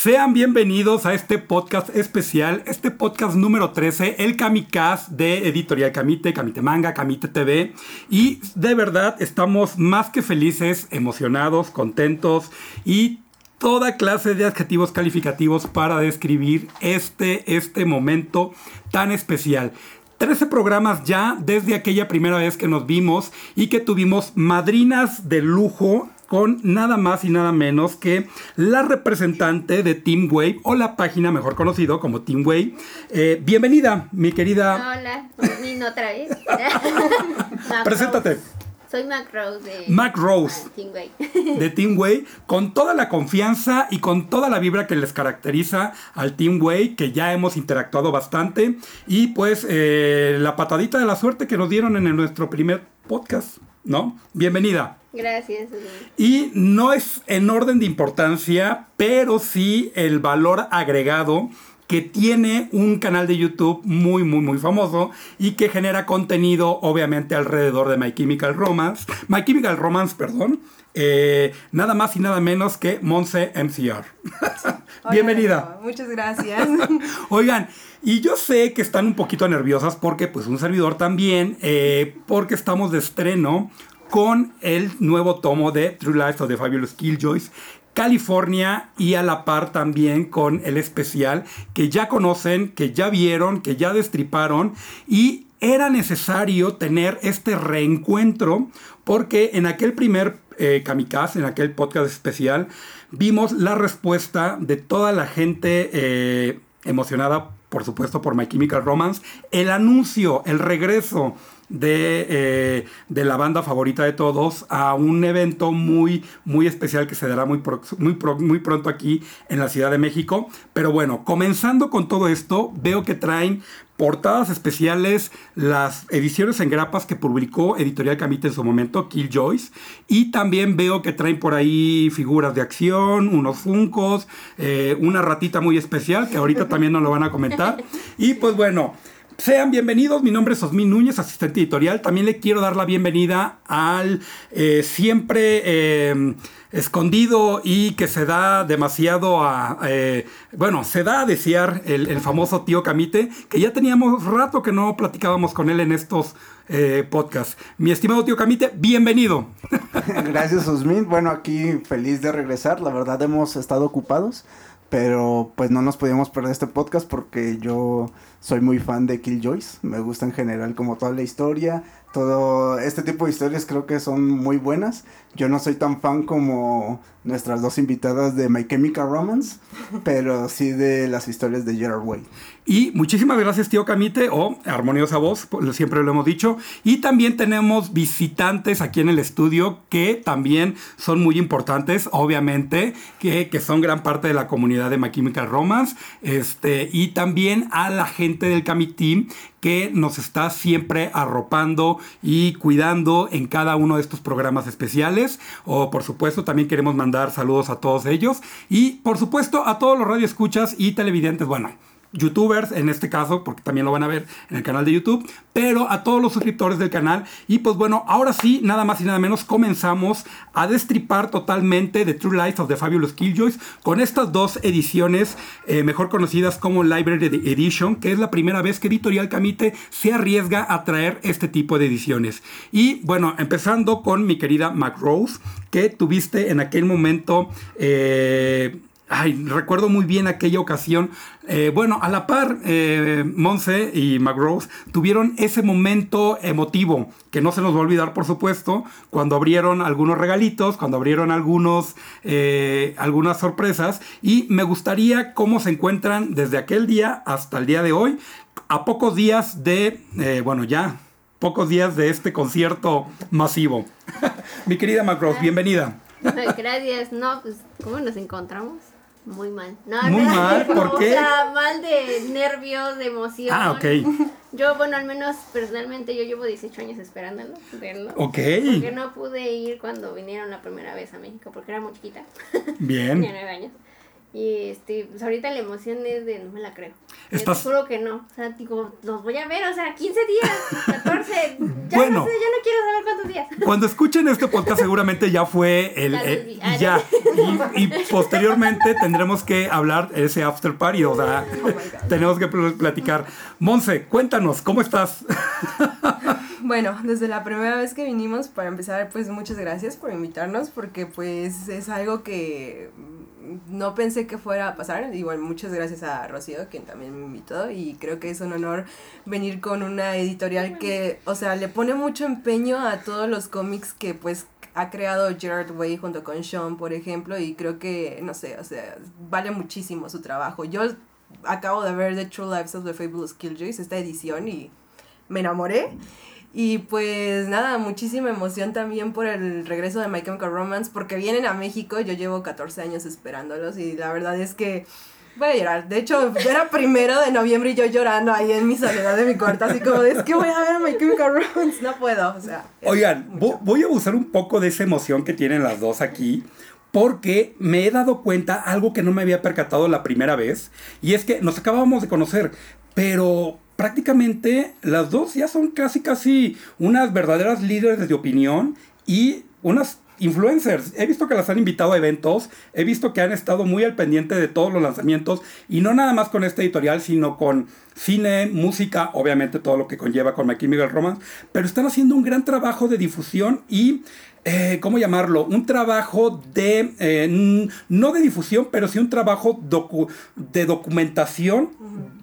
Sean bienvenidos a este podcast especial, este podcast número 13, el Kamikaze de Editorial Camite, Camite Manga, Camite TV. Y de verdad estamos más que felices, emocionados, contentos y toda clase de adjetivos calificativos para describir este, este momento tan especial. 13 programas ya desde aquella primera vez que nos vimos y que tuvimos madrinas de lujo con nada más y nada menos que la representante de Team Wave o la página mejor conocido como Team Wave. Eh, bienvenida, mi querida. Hola, Nino otra vez. Preséntate. Soy Mac Rose de Mac Rose. Ah, Team Way. De Team Way, con toda la confianza y con toda la vibra que les caracteriza al Team Way, que ya hemos interactuado bastante. Y pues eh, la patadita de la suerte que nos dieron en nuestro primer podcast, ¿no? Bienvenida. Gracias. Y no es en orden de importancia, pero sí el valor agregado que tiene un canal de YouTube muy, muy, muy famoso y que genera contenido, obviamente, alrededor de My Chemical Romance. My Chemical Romance, perdón. Eh, nada más y nada menos que Monse MCR. Bienvenida. muchas gracias. Oigan, y yo sé que están un poquito nerviosas porque pues un servidor también, eh, porque estamos de estreno con el nuevo tomo de True Life of the Fabulous Killjoys, California y a la par también con el especial que ya conocen, que ya vieron, que ya destriparon y era necesario tener este reencuentro porque en aquel primer eh, kamikaze, en aquel podcast especial, vimos la respuesta de toda la gente eh, emocionada, por supuesto, por My Chemical Romance, el anuncio, el regreso de, eh, de, la banda favorita de todos a un evento muy, muy especial que se dará muy, muy, muy pronto aquí en la Ciudad de México. Pero bueno, comenzando con todo esto, veo que traen portadas especiales, las ediciones en grapas que publicó Editorial Camite en su momento, Killjoys, y también veo que traen por ahí figuras de acción, unos funcos, eh, una ratita muy especial que ahorita también nos lo van a comentar. Y pues bueno, sean bienvenidos, mi nombre es Osmin Núñez, asistente editorial. También le quiero dar la bienvenida al eh, siempre eh, escondido y que se da demasiado a, eh, bueno, se da a desear el, famoso tío Camite, que ya teníamos rato que no platicábamos con él en estos podcasts. Mi estimado tío Camite, bienvenido. Gracias, Osmin. Bueno, aquí feliz de regresar. La verdad hemos estado ocupados, pero pues no nos podíamos perder este podcast porque yo soy muy fan de Killjoys. Me gusta en general como toda la historia. Todo este tipo de historias creo que son muy buenas. Yo no soy tan fan como nuestras dos invitadas de My Chemical Romance, pero sí de las historias de Gerard Way. Y muchísimas gracias, tío Camite, o Armoniosa Voz, pues, siempre lo hemos dicho. Y también tenemos visitantes aquí en el estudio que también son muy importantes, obviamente, que, que son gran parte de la comunidad de My Chemical Romance. Este, y también a la gente del Team que nos está siempre arropando y cuidando en cada uno de estos programas especiales. O por supuesto también queremos mandar saludos a todos ellos. Y por supuesto a todos los radioescuchas y televidentes. Bueno, youtubers en este caso, porque también lo van a ver en el canal de YouTube, pero a todos los suscriptores del canal. Y pues bueno, ahora sí, nada más y nada menos, comenzamos a destripar totalmente The True Life of the Fabulous Killjoys con estas dos ediciones, eh, mejor conocidas como Library Edition, que es la primera vez que Editorial Camite se arriesga a traer este tipo de ediciones. Y bueno, empezando con mi querida Mac Rose, que tuviste en aquel momento... Eh, Ay, recuerdo muy bien aquella ocasión. Eh, bueno, a la par, eh, Monse y McGrose tuvieron ese momento emotivo que no se nos va a olvidar, por supuesto, cuando abrieron algunos regalitos, cuando abrieron algunos, eh, algunas sorpresas. Y me gustaría cómo se encuentran desde aquel día hasta el día de hoy, a pocos días de, bueno, ya pocos días de este concierto masivo. Mi querida McGrose, bienvenida. Gracias. No, pues, ¿cómo nos encontramos? Muy mal. Muy mal, ¿por qué? mal de nervios, de emoción. Ah, ok. Yo, bueno, al menos personalmente yo llevo 18 años esperándolo, verlo. Ok. Porque no pude ir cuando vinieron la primera vez a México, porque era muy chiquita. Bien. Tenía 9 años. Y este, pues ahorita la emoción es de no me la creo. Estás- Te juro que no. O sea, digo, los voy a ver, o sea, 15 días, 14. Ya Bueno. no sé, ya no quiero saber cuántos días. Cuando escuchen este podcast seguramente ya fue el. Ah, ya y, y posteriormente tendremos que hablar ese after party, o sea, tenemos que pl- platicar. Monse, cuéntanos, ¿cómo estás? Bueno, desde la primera vez que vinimos, para empezar, pues muchas gracias por invitarnos, porque pues es algo que no pensé que fuera a pasar. Igual muchas gracias a Rocío, quien también me invitó, y creo que es un honor venir con una editorial que, o sea, le pone mucho empeño a todos los cómics que pues ha creado Gerard Way junto con Sean, por ejemplo, y creo que, no sé, o sea, vale muchísimo su trabajo. Yo acabo de ver The True Lives of the Fabulous Killjoys, esta edición, y me enamoré. Y pues nada, muchísima emoción también por el regreso de My Chemical Romance, porque vienen a México, yo llevo 14 años esperándolos y la verdad es que voy a llorar. De hecho, era primero de noviembre y yo llorando ahí en mi soledad de mi cuarto, así como, de, es que voy a ver a My Chemical Romance, no puedo, o sea. Oigan, mucho. voy a abusar un poco de esa emoción que tienen las dos aquí. Porque me he dado cuenta algo que no me había percatado la primera vez. Y es que nos acabábamos de conocer. Pero prácticamente las dos ya son casi casi unas verdaderas líderes de opinión. Y unas influencers. He visto que las han invitado a eventos. He visto que han estado muy al pendiente de todos los lanzamientos. Y no nada más con este editorial, sino con cine, música, obviamente todo lo que conlleva con My Chemical Romance, pero están haciendo un gran trabajo de difusión y, eh, ¿cómo llamarlo? Un trabajo de, eh, no de difusión, pero sí un trabajo docu- de documentación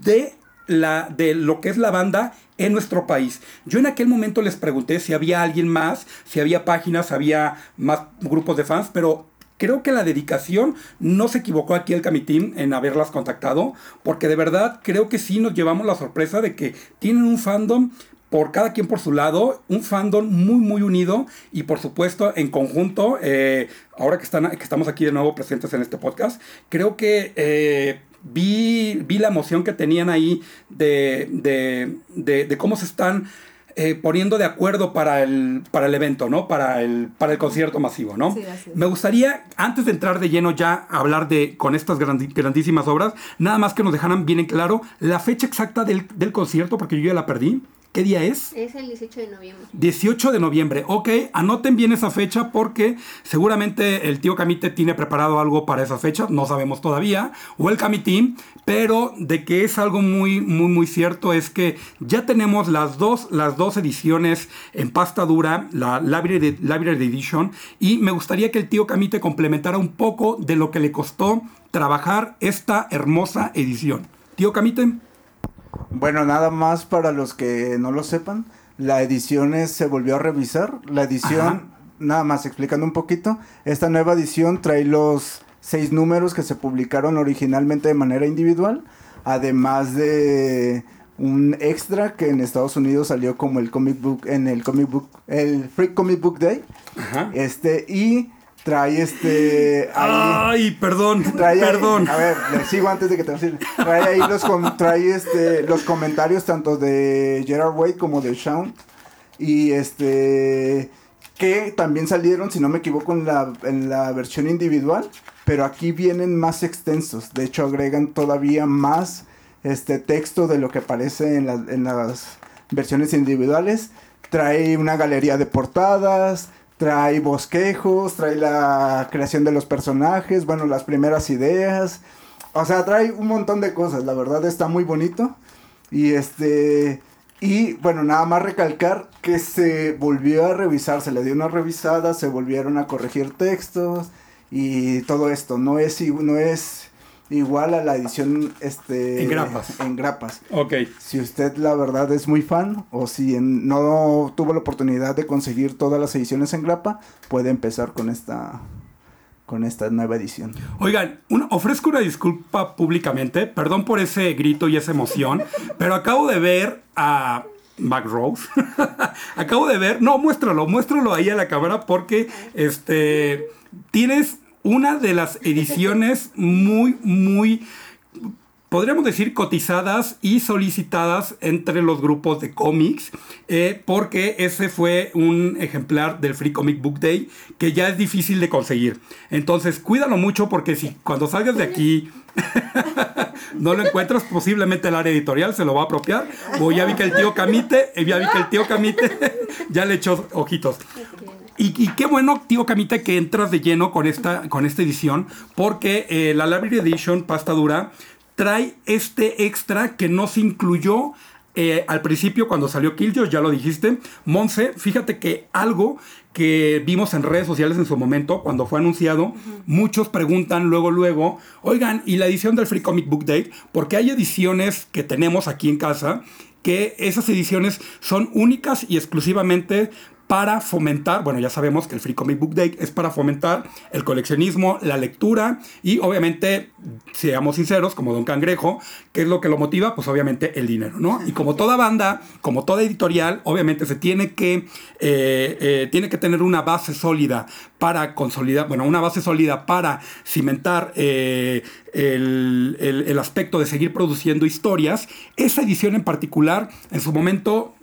de, la, de lo que es la banda en nuestro país. Yo en aquel momento les pregunté si había alguien más, si había páginas, había más grupos de fans, pero Creo que la dedicación no se equivocó aquí el Camitín en haberlas contactado, porque de verdad creo que sí nos llevamos la sorpresa de que tienen un fandom por cada quien por su lado, un fandom muy muy unido y por supuesto en conjunto, eh, ahora que, están, estamos aquí de nuevo presentes en este podcast, creo que eh, vi, vi la emoción que tenían ahí de, de, de, de cómo se están eh, poniendo de acuerdo para el, para el evento, ¿no? Para el, para el concierto masivo, ¿no? Sí. Me gustaría, antes de entrar de lleno ya a hablar de con estas grandi- grandísimas obras, nada más que nos dejaran bien en claro la fecha exacta del, del concierto, porque yo ya la perdí. ¿Qué día es? Es el 18 de noviembre. 18 de noviembre. Ok, anoten bien esa fecha porque seguramente el tío Camite tiene preparado algo para esa fecha, no sabemos todavía, o el Camitín, pero de que es algo muy, muy, muy cierto es que ya tenemos las dos, las dos ediciones en pasta dura, la Library, Library Edition, y me gustaría que el tío Camite complementara un poco de lo que le costó trabajar esta hermosa edición. Tío Camite. Bueno, nada más para los que no lo sepan, la edición es- se volvió a revisar. La edición, Ajá. nada más explicando un poquito, esta nueva edición trae los seis números que se publicaron originalmente de manera individual, además de un extra que en Estados Unidos salió como el comic book en el comic book el Free Comic Book Day, Ajá. este y trae este ahí- Ay, perdón, Trae ahí- perdón. a ver, le sigo antes de que te vacile. Trae ahí los, com- trae este, los comentarios tanto de Gerard Way como de Shawn. Y este. Que también salieron, si no me equivoco, en la, en la versión individual. Pero aquí vienen más extensos. De hecho, agregan todavía más este texto de lo que aparece en, la- en las versiones individuales. Trae una galería de portadas. Trae bosquejos, trae la creación de los personajes, bueno, las primeras ideas. O sea, trae un montón de cosas, la verdad está muy bonito. Y este y bueno, nada más recalcar que se volvió a revisar, se le dio una revisada, se volvieron a corregir textos y todo esto, no es no es igual a la edición este En grapas. en grapas. Ok. Si usted la verdad es muy fan o si en- no tuvo la oportunidad de conseguir todas las ediciones en grapa, puede empezar con esta con esta nueva edición. Oigan, un- ofrezco una disculpa públicamente, perdón por ese grito y esa emoción, pero acabo de ver a Mac Rose. acabo de ver, no, muéstralo, muéstralo ahí a la cámara porque este tienes una de las ediciones muy, muy podríamos decir, cotizadas y solicitadas entre los grupos de cómics, eh, porque ese fue un ejemplar del Free Comic Book Day que ya es difícil de conseguir. Entonces, cuídalo mucho porque si cuando salgas de aquí no lo encuentras, posiblemente el área editorial se lo va a apropiar. O ya vi que el tío Camite, eh, ya vi que el tío Camite ya le echó ojitos. Y, qué bueno, tío Camite, que entras de lleno con esta, con esta edición, porque eh, la Library Edition pasta dura trae este extra que no se incluyó eh, al principio cuando salió Killjoy, ya lo dijiste. Monse, fíjate que algo que vimos en redes sociales en su momento, cuando fue anunciado, muchos preguntan luego, luego, oigan, ¿y la edición del Free Comic Book Day? Porque hay ediciones que tenemos aquí en casa que esas ediciones son únicas y exclusivamente para fomentar, bueno, ya sabemos que el Free Comic Book Day es para fomentar el coleccionismo, la lectura y obviamente, seamos sinceros, como Don Cangrejo, ¿qué es lo que lo motiva? Pues obviamente el dinero, ¿no? Y como toda banda, como toda editorial, obviamente se tiene que, eh, eh, tiene que tener una base sólida para consolidar, bueno, una base sólida para cimentar eh, el, el aspecto de seguir produciendo historias. Esa edición en particular, en su momento,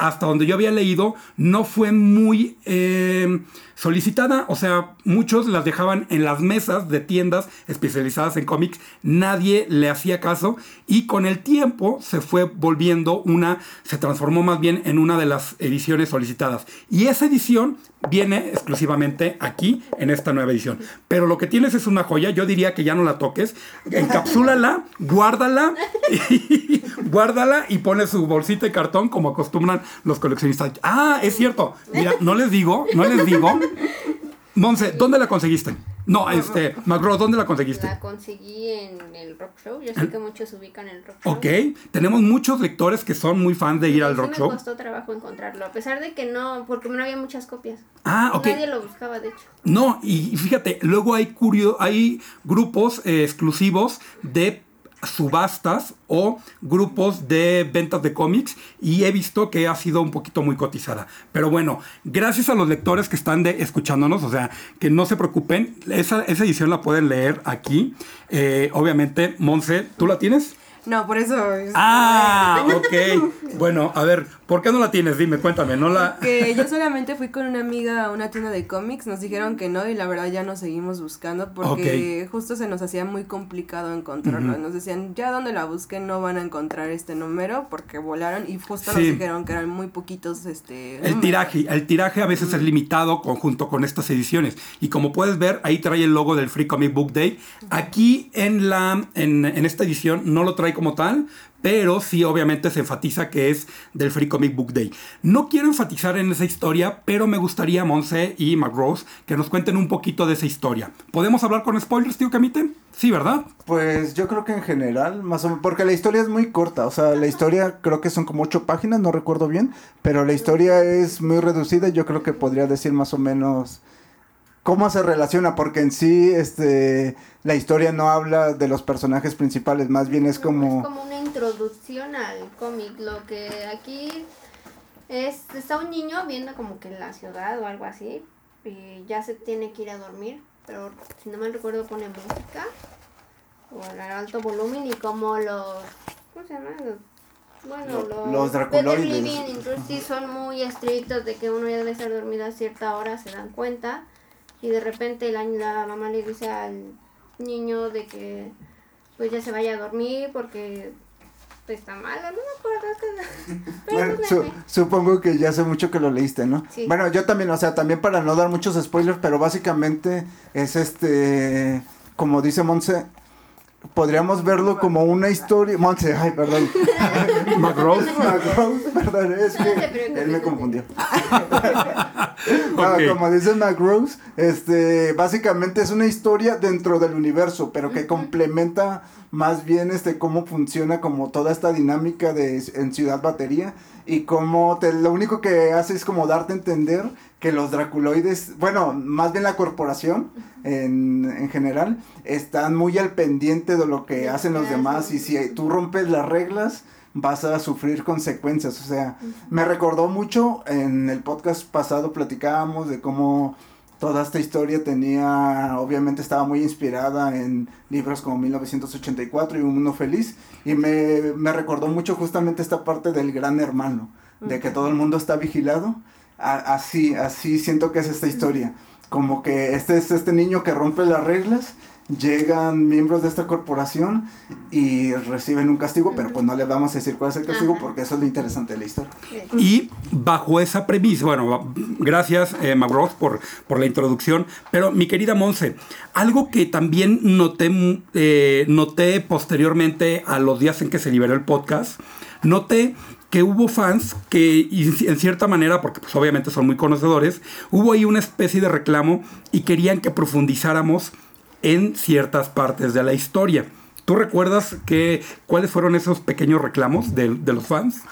hasta donde yo había leído, no fue muy eh, solicitada. O sea, muchos las dejaban en las mesas de tiendas especializadas en cómics. Nadie le hacía caso. Y con el tiempo se fue volviendo una, se transformó más bien en una de las ediciones solicitadas. Y esa edición viene exclusivamente aquí en esta nueva edición. Pero lo que tienes es una joya. Yo diría que ya no la toques. Encapsúlala, guárdala, y, guárdala y pone su bolsita de cartón como acostumbran los coleccionistas. Ah, es cierto. Mira, no les digo, no les digo. Monse, ¿dónde la conseguiste? No, este, McGraw, ¿dónde la conseguiste? La conseguí en el Rock Show. Yo sé que muchos ubican el Rock Show. Ok, tenemos muchos lectores que son muy fans de ir al Rock Show. Me costó trabajo encontrarlo, a pesar de que no, porque no había muchas copias. Ah, ok. Nadie lo buscaba, de hecho. No, y fíjate, luego hay, curio, hay grupos eh, exclusivos de subastas o grupos de ventas de cómics y he visto que ha sido un poquito muy cotizada. Pero bueno, gracias a los lectores que están de, escuchándonos, o sea, que no se preocupen, esa, esa edición la pueden leer aquí. Eh, obviamente, Monse, ¿tú la tienes? No, por eso. Ah, ok. Bueno, a ver, ¿por qué no la tienes? Dime, cuéntame, ¿no la...? Que yo solamente fui con una amiga a una tienda de cómics, nos dijeron que no y la verdad ya nos seguimos buscando porque justo se nos hacía muy complicado encontrarlo. Nos decían, ya donde la busquen no van a encontrar este número porque volaron y justo nos dijeron que eran muy poquitos este El tiraje, el tiraje a veces es limitado conjunto con estas ediciones y como puedes ver, ahí trae el logo del Free Comic Book Day. Aquí en la en, en esta edición no lo trae como tal, pero sí obviamente se enfatiza que es del Free Comic Book Day. No quiero enfatizar en esa historia, pero me gustaría, Monse y McRose, que nos cuenten un poquito de esa historia. ¿Podemos hablar con spoilers, tío Camite? Sí, ¿verdad? Pues yo creo que en general, más o menos, porque la historia es muy corta, o sea, la historia creo que son como ocho páginas, no recuerdo bien, pero la historia es muy reducida, yo creo que podría decir más o menos cómo se relaciona, porque en sí, este, la historia no habla de los personajes principales, más bien es como... Es como una introducción al cómic, lo que aquí es, está un niño viendo como que la ciudad o algo así, y ya se tiene que ir a dormir, pero si no me recuerdo pone música, o al alto volumen, y como los... ¿Cómo se llama? bueno, los, los Draculoides. son muy estrictos de que uno ya debe estar dormido a cierta hora, se dan cuenta y de repente la, la mamá le dice al niño de que pues ya se vaya a dormir porque pues, está malo, no me acuerdo. bueno, supongo que ya hace mucho que lo leíste, ¿no? Bueno, yo también, o sea, también para no dar muchos spoilers, pero básicamente es este, como dice Monse, podríamos verlo como una historia. Monse, ay, perdón. McRose. Perdón, es que él me confundió. como dice McRose, este, básicamente es una historia dentro del universo, pero que complementa más bien este cómo funciona como toda esta dinámica de en Ciudad Batería y cómo te, lo único que hace es como darte a entender que los draculoides, bueno, más bien la corporación en, en general, están muy al pendiente de lo que hacen los demás y si tú rompes las reglas, vas a sufrir consecuencias. O sea, me recordó mucho en el podcast pasado platicábamos de cómo toda esta historia tenía, obviamente estaba muy inspirada en libros como 1984 y Un Mundo Feliz, y me, me recordó mucho justamente esta parte del gran hermano, de que todo el mundo está vigilado. así, así siento que es esta historia. Como que este es este niño que rompe las reglas llegan miembros de esta corporación y reciben un castigo, pero pues no les vamos a decir cuál es el castigo porque eso es lo interesante de la historia. Y bajo esa premisa, bueno, gracias eh, por, por la introducción, pero mi querida Monse, algo que también noté, eh, noté posteriormente a los días en que se liberó el podcast, noté que hubo fans que, en cierta manera, porque pues obviamente son muy conocedores, hubo ahí una especie de reclamo y querían que profundizáramos en ciertas partes de la historia. ¿Tú recuerdas que, cuáles fueron esos pequeños reclamos de, los fans?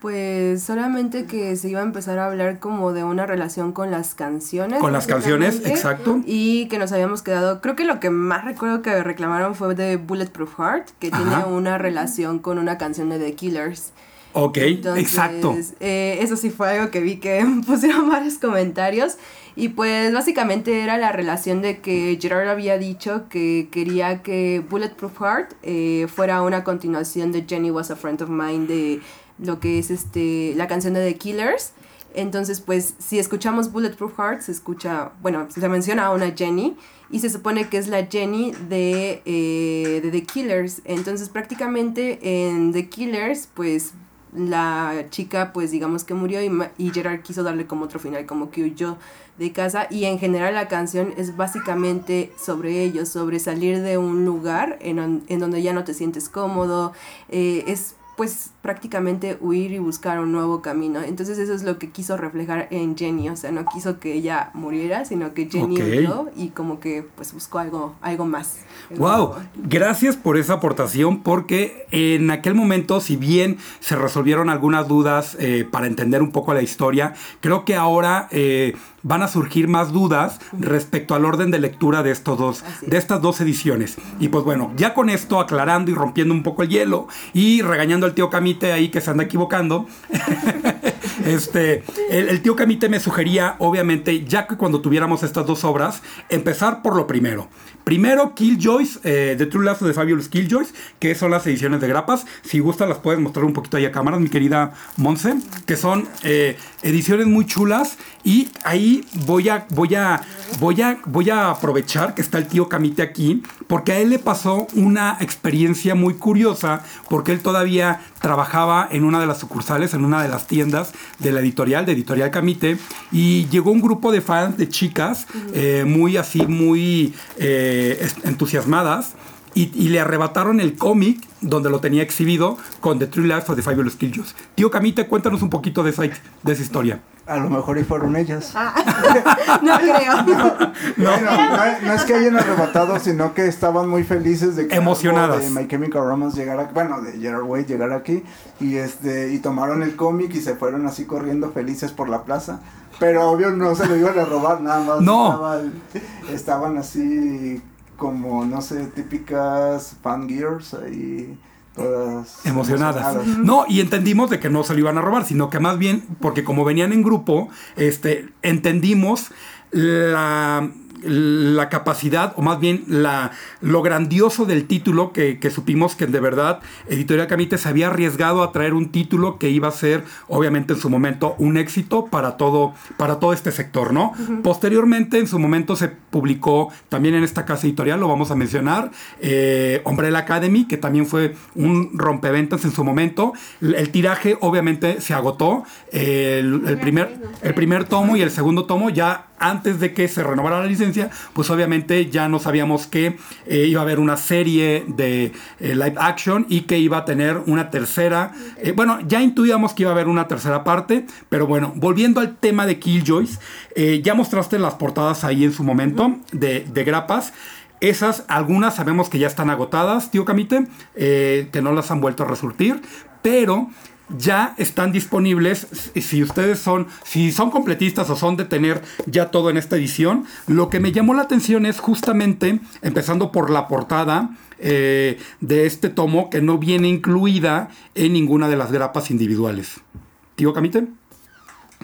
Pues solamente que se iba a empezar a hablar como de una relación con las canciones. Con las canciones, exacto. Y que nos habíamos quedado, creo que lo que más recuerdo que reclamaron fue de Bulletproof Heart, que tiene una relación con una canción de The Killers. Ok, exacto. Eh, eso sí fue algo que vi que pusieron varios comentarios. Y pues básicamente era la relación de que Gerard había dicho que quería que Bulletproof Heart eh, fuera una continuación de Jenny Was a Friend of Mine de lo que es este la canción de The Killers. Entonces, pues, si escuchamos Bulletproof Heart, se escucha, bueno, se menciona a una Jenny y se supone que es la Jenny de, eh, de The Killers. Entonces, prácticamente en The Killers, pues, la chica, pues, digamos que murió y, y Gerard quiso darle como otro final, como que huyó de casa. Y en general la canción es básicamente sobre ellos, sobre salir de un lugar en, en donde ya no te sientes cómodo, eh, es pues prácticamente huir y buscar un nuevo camino. Entonces eso es lo que quiso reflejar en Jenny, o sea, no quiso que ella muriera, sino que Jenny huyó y como que pues buscó algo, algo más. Wow, gracias por esa aportación porque en aquel momento, si bien se resolvieron algunas dudas eh, para entender un poco la historia, creo que ahora eh, van a surgir más dudas respecto al orden de lectura de, estos dos, de estas dos ediciones. Y pues bueno, ya con esto aclarando y rompiendo un poco el hielo y regañando al tío Camite ahí que se anda equivocando, este, el, tío Camite me sugería, obviamente, ya que cuando tuviéramos estas dos obras, empezar por lo primero. Primero, Killjoys, eh, The True Life de Fabulous Killjoys, que son las ediciones de grapas. Si gusta, las puedes mostrar un poquito ahí a cámaras, mi querida Monse, que son eh, ediciones muy chulas. Y ahí voy a, voy a, voy a, voy a aprovechar que está el tío Camite aquí, porque a él le pasó una experiencia muy curiosa, porque él todavía trabajaba en una de las sucursales, en una de las tiendas de la editorial, de Editorial Camite, y llegó un grupo de fans, de chicas, eh, muy así, muy eh, entusiasmadas, y, le arrebataron el cómic donde lo tenía exhibido con The True Life of the Fabulous Killjoys. Tío Camite, cuéntanos un poquito de esa, de esa historia. A lo mejor y fueron ellas. Ah. no creo. No, no, es que hayan arrebatado, sino que estaban muy felices de que emocionadas de My Chemical Romance llegara, bueno, de Gerard Way llegar aquí y este y tomaron el cómic y se fueron así corriendo felices por la plaza. Pero obvio no se lo iban a robar nada más. No. Estaban, estaban así como no sé, típicas fan gears ahí emocionadas. No, y entendimos de que no se lo iban a robar, sino que más bien, porque como venían en grupo, este, entendimos la la capacidad, o más bien la, lo grandioso del título que, supimos que de verdad Editorial Camite se había arriesgado a traer un título que iba a ser, obviamente en su momento, un éxito para todo, para todo este sector, ¿no? Posteriormente, en su momento se publicó también en esta casa editorial, lo vamos a mencionar, eh, Umbrella Academy, que también fue un rompeventas en su momento. El, tiraje, obviamente, se agotó. el, primer, el primer tomo y el segundo tomo ya antes de que se renovara la licencia, pues obviamente ya no sabíamos que eh, iba a haber una serie de eh, live action y que iba a tener una tercera. Eh, bueno, ya intuíamos que iba a haber una tercera parte, pero bueno, volviendo al tema de Killjoys, ya mostraste las portadas ahí en su momento de, de grapas. Esas, algunas sabemos que ya están agotadas, tío Camite, que no las han vuelto a resurtir, pero ya están disponibles si ustedes son si son completistas o son de tener ya todo en esta edición lo que me llamó la atención es justamente empezando por la portada eh, de este tomo que no viene incluida en ninguna de las grapas individuales tío Camite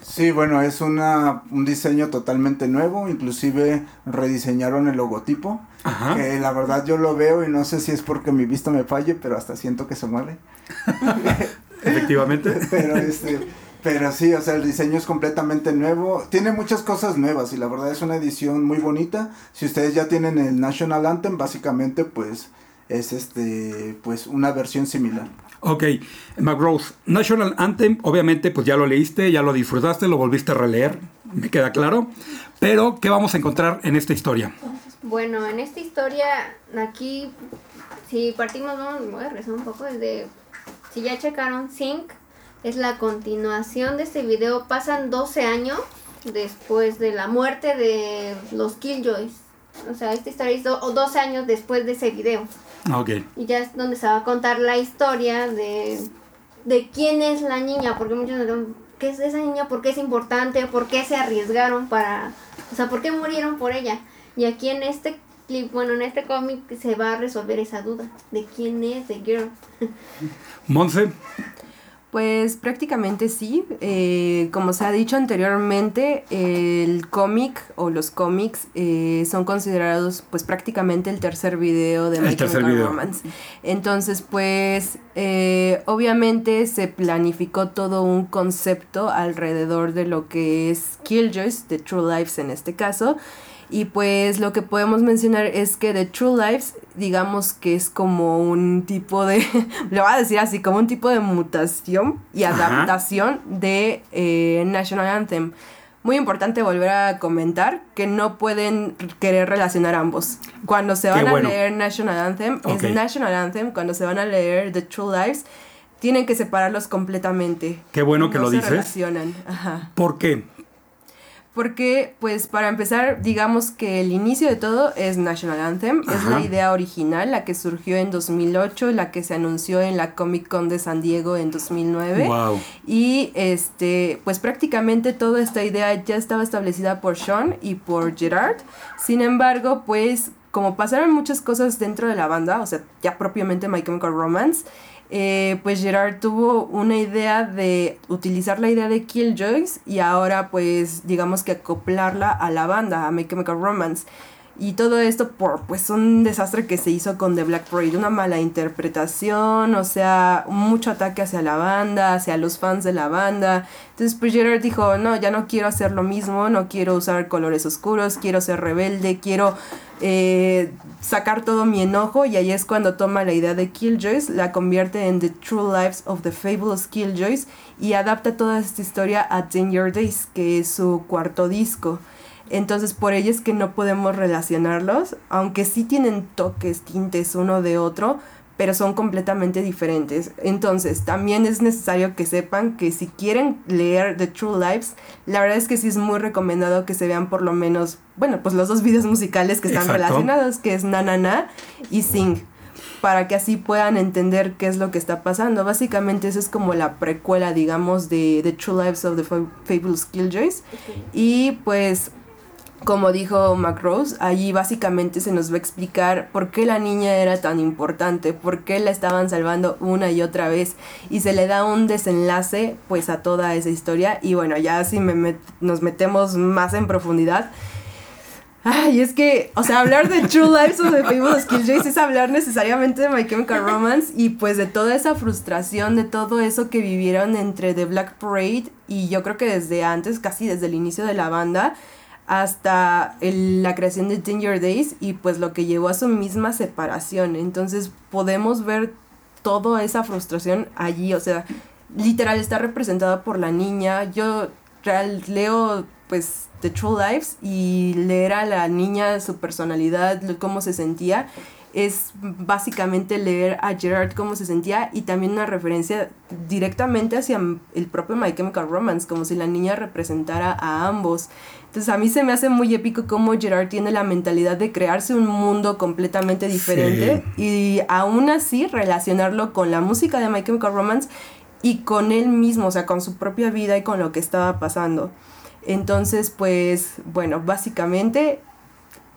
Sí, bueno, es una, un diseño totalmente nuevo, inclusive rediseñaron el logotipo, Ajá. que la verdad yo lo veo y no sé si es porque mi vista me falle, pero hasta siento que se mueve. Efectivamente. pero este, pero sí, o sea, el diseño es completamente nuevo, tiene muchas cosas nuevas y la verdad es una edición muy bonita. Si ustedes ya tienen el National Anthem, básicamente pues es este, pues una versión similar. Ok, McRose, National Anthem, obviamente pues ya lo leíste, ya lo disfrutaste, lo volviste a releer, me queda claro. Pero, ¿qué vamos a encontrar en esta historia? Bueno, en esta historia, aquí, si partimos, vamos, voy a regresar un poco, desde, si ya checaron, Sync es la continuación de este video. Pasan 12 años después de la muerte de los Killjoys. O sea, esta historia es do- o 12 años después de ese video. Ok, Y ya es donde se va a contar la historia de, de quién es la niña, porque muchos preguntan, ¿qué es esa niña? ¿Por qué es importante? ¿Por qué se arriesgaron para... O sea, ¿por qué murieron por ella? Y aquí en este clip, bueno, en este cómic se va a resolver esa duda de quién es The Girl. Monse, Pues prácticamente sí. Eh, como se ha dicho anteriormente, el cómic o los cómics eh, son considerados pues prácticamente el tercer video de El My tercer Chemical video. Romance. Entonces pues eh, obviamente se planificó todo un concepto alrededor de lo que es Killjoys, de True Lives en este caso. Y pues lo que podemos mencionar es que The True Lives, digamos que es como un tipo de, le voy a decir así, como un tipo de mutación y Ajá. adaptación de eh, National Anthem. Muy importante volver a comentar que no pueden querer relacionar ambos. Cuando se van bueno. a leer National Anthem, Ok. es National Anthem. Cuando se van a leer The True Lives, tienen que separarlos completamente. Qué bueno que No lo se dices. relacionan. Ajá. ¿por qué? Porque, pues, para empezar, digamos que el inicio de todo es National Anthem. Es Ajá. la idea original, la que surgió en 2008, la que se anunció en la Comic Con de San Diego en 2009. Wow. Y, este, pues prácticamente toda esta idea ya estaba establecida por Sean y por Gerard. Sin embargo, pues, como pasaron muchas cosas dentro de la banda, o sea, ya propiamente My Chemical Romance, eh, pues Gerard tuvo una idea de utilizar la idea de Killjoys y ahora pues digamos que acoplarla a la banda, a My Chemical Romance. Y todo esto por pues un desastre que se hizo con The Black Parade, una mala interpretación, o sea, mucho ataque hacia la banda, hacia los fans de la banda. Entonces pues dijo, no, ya no quiero hacer lo mismo, no quiero usar colores oscuros, quiero ser rebelde, quiero eh, sacar todo mi enojo y ahí es cuando toma la idea de Killjoys, la convierte en The True Lives of the Fabulous Killjoys y adapta toda esta historia a Ten Days, que es su cuarto disco. Entonces por ello es que no podemos relacionarlos, aunque sí tienen toques, tintes uno de otro, pero son completamente diferentes. Entonces también es necesario que sepan que si quieren leer The True Lives, la verdad es que sí es muy recomendado que se vean por lo menos, bueno, pues los dos videos musicales que están Exacto. relacionados, que es Na Na Na y Sing para que así puedan entender qué es lo que está pasando. Básicamente eso es como la precuela, digamos, de The True Lives of the Fa- Fabulous Killjoys. Y pues, como dijo McRose, allí básicamente se nos va a explicar por qué la niña era tan importante, por qué la estaban salvando una y otra vez. Y se le da un desenlace pues a toda esa historia. Y bueno, ya si me met- nos metemos más en profundidad. Ay, es que, o sea, hablar de True Lives of the Fabulous Killjoys es hablar necesariamente de My Chemical Romance y pues de toda esa frustración, de todo eso que vivieron entre The Black Parade y yo creo que desde antes, casi desde el inicio de la banda, hasta el- la creación de Your Days y pues lo que llevó a su misma separación. Entonces podemos ver toda esa frustración allí, o sea, literal está representada por la niña. Yo real leo pues The True Lives y leer a la niña su personalidad, cómo se sentía, es básicamente leer a Gerard cómo se sentía y también una referencia directamente hacia el propio My Chemical Romance, como si la niña representara a ambos. Entonces a mí se me hace muy épico cómo Gerard tiene la mentalidad de crearse un mundo completamente diferente y aún así relacionarlo con la música de My Chemical Romance y con él mismo, o sea, con su propia vida y con lo que estaba pasando. Entonces, pues, bueno, básicamente,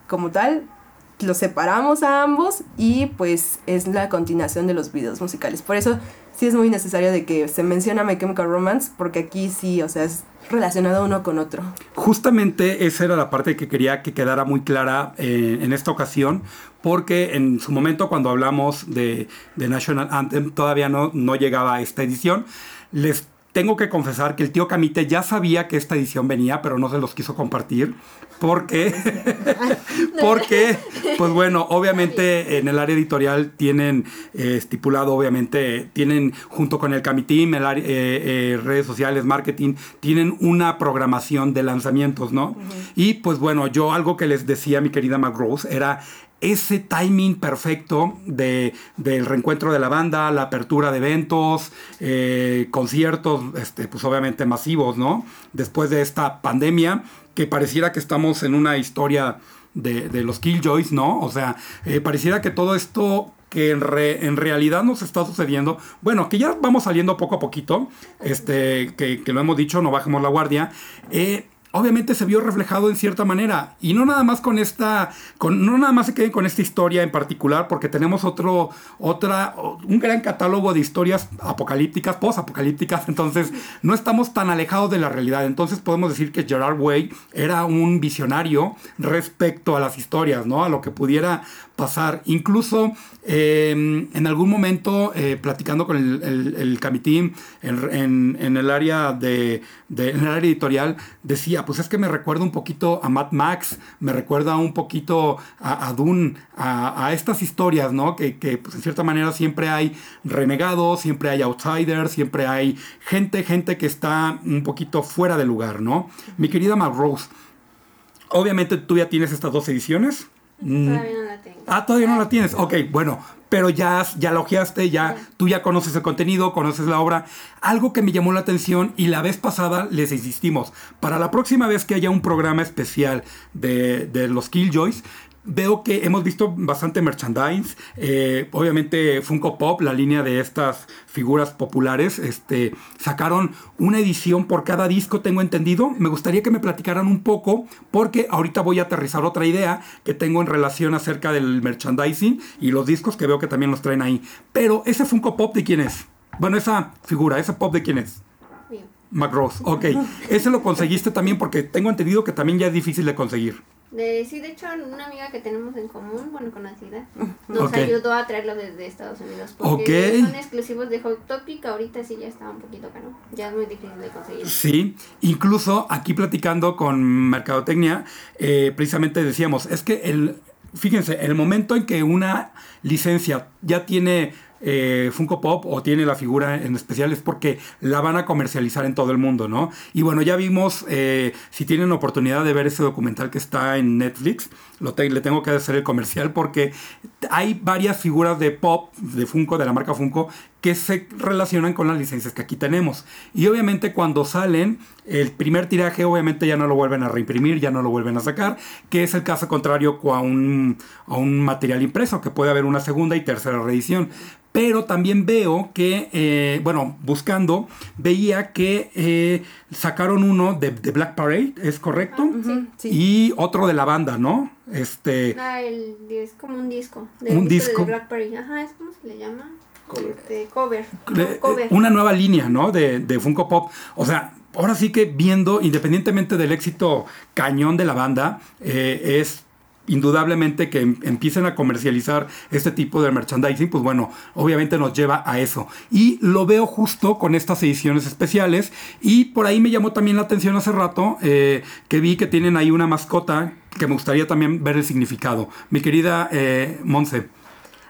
como tal, los separamos a ambos y pues es la continuación de los videos musicales. Por eso sí es muy necesario de que se menciona My Chemical Romance porque aquí sí, o sea, es relacionado uno con otro. Justamente esa era la parte que quería que quedara muy clara eh, en esta ocasión, porque en su momento cuando hablamos de, de National Anthem todavía no, no llegaba a esta edición. Les tengo que confesar que el tío Camite ya sabía que esta edición venía, pero no se los quiso compartir. Porque, porque, pues bueno, obviamente en el área editorial tienen eh, estipulado, obviamente, tienen junto con el Camitim, el área, eh, eh, redes sociales, marketing, tienen una programación de lanzamientos, ¿no? Y pues bueno, yo algo que les decía mi querida McRose era ese timing perfecto de, del reencuentro de la banda, la apertura de eventos, eh, conciertos, este, pues obviamente masivos, ¿no? Después de esta pandemia, que pareciera que estamos en una historia de, de los Killjoys, ¿no? O sea, eh, pareciera que todo esto que en, re, en, realidad nos está sucediendo, bueno, que ya vamos saliendo poco a poquito, este, que, que lo hemos dicho, no bajemos la guardia, eh, obviamente se vio reflejado en cierta manera. Y no nada más con esta, con, no nada más se queden con esta historia en particular, porque tenemos otro, otra, un gran catálogo de historias apocalípticas, post-apocalípticas, entonces no estamos tan alejados de la realidad. Entonces podemos decir que Gerard Way era un visionario respecto a las historias, ¿no? A lo que pudiera pasar. Incluso eh, en algún momento, eh, platicando con el, el, el Camitín en, en, el área de, de, en el área editorial, decía, pues es que me recuerda un poquito a Mad Max, me recuerda un poquito a, a Dune, a, estas historias, ¿no? Que, que pues, en cierta manera siempre hay renegados, siempre hay outsiders, siempre hay gente, gente que está un poquito fuera de lugar, ¿no? Mi querida Rose, obviamente tú ya tienes estas dos ediciones. Todavía no tengo. Ah, todavía no la tienes. Ok, bueno, pero ya, ya la ojeaste, ya, tú ya conoces el contenido, conoces la obra. Algo que me llamó la atención y la vez pasada les insistimos, para la próxima vez que haya un programa especial de, de los Killjoys, veo que hemos visto bastante merchandise. Eh, obviamente Funko Pop, la línea de estas figuras populares, este, sacaron una edición por cada disco, tengo entendido. Me gustaría que me platicaran un poco, porque ahorita voy a aterrizar otra idea que tengo en relación acerca del merchandising y los discos que veo que también los traen ahí. Pero ese Funko Pop de quién es? Bueno, esa figura, ese pop de quién es? McRose, ok. Ese lo conseguiste también porque tengo entendido que también ya es difícil de conseguir. De, sí, de hecho, una amiga que tenemos en común, bueno, conocida, nos okay. ayudó a traerlo desde Estados Unidos. Porque okay. son exclusivos de Hot Topic, ahorita sí ya está un poquito caro. Ya es muy difícil de conseguir. Sí, incluso aquí platicando con Mercadotecnia, eh, precisamente decíamos, es que el, fíjense, el momento en que una licencia ya tiene eh, Funko Pop o tiene la figura en especial es porque la van a comercializar en todo el mundo, ¿no? Y bueno, ya vimos, eh, si tienen oportunidad de ver ese documental que está en Netflix, lo le tengo que hacer el comercial porque hay varias figuras de pop, de Funko, de la marca Funko, que se relacionan con las licencias que aquí tenemos. Y obviamente cuando salen, el primer tiraje obviamente ya no lo vuelven a reimprimir, ya no lo vuelven a sacar, que es el caso contrario a un, a un material impreso, que puede haber una segunda y tercera reedición. Pero también veo que, eh, bueno, buscando, veía que eh, sacaron uno de, de, Black Parade, ¿es correcto? Uh -huh, sí. Y otro de la banda, ¿no? Este... Ah, el, es como un disco. De, un disco. De Black Parade, ajá, es como se le llama. Cover. Este, cover. De, cover. Una nueva línea, ¿no? De, de Funko Pop. O sea, ahora sí que viendo, independientemente del éxito cañón de la banda, eh, es indudablemente que em, empiecen a comercializar este tipo de merchandising, pues bueno, obviamente nos lleva a eso. Y lo veo justo con estas ediciones especiales. Y por ahí me llamó también la atención hace rato eh, que vi que tienen ahí una mascota que me gustaría también ver el significado. Mi querida eh, Monse.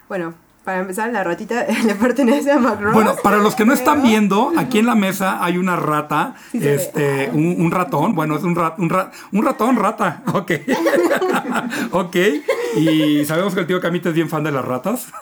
Bueno, para empezar, la ratita le pertenece a Macron. Bueno, para los que no están viendo, aquí en la mesa hay una rata, sí, este, un, un, ratón, bueno, es un, rat, un, rat, un ratón rata, ok. ok, y sabemos que el tío Camita es bien fan de las ratas.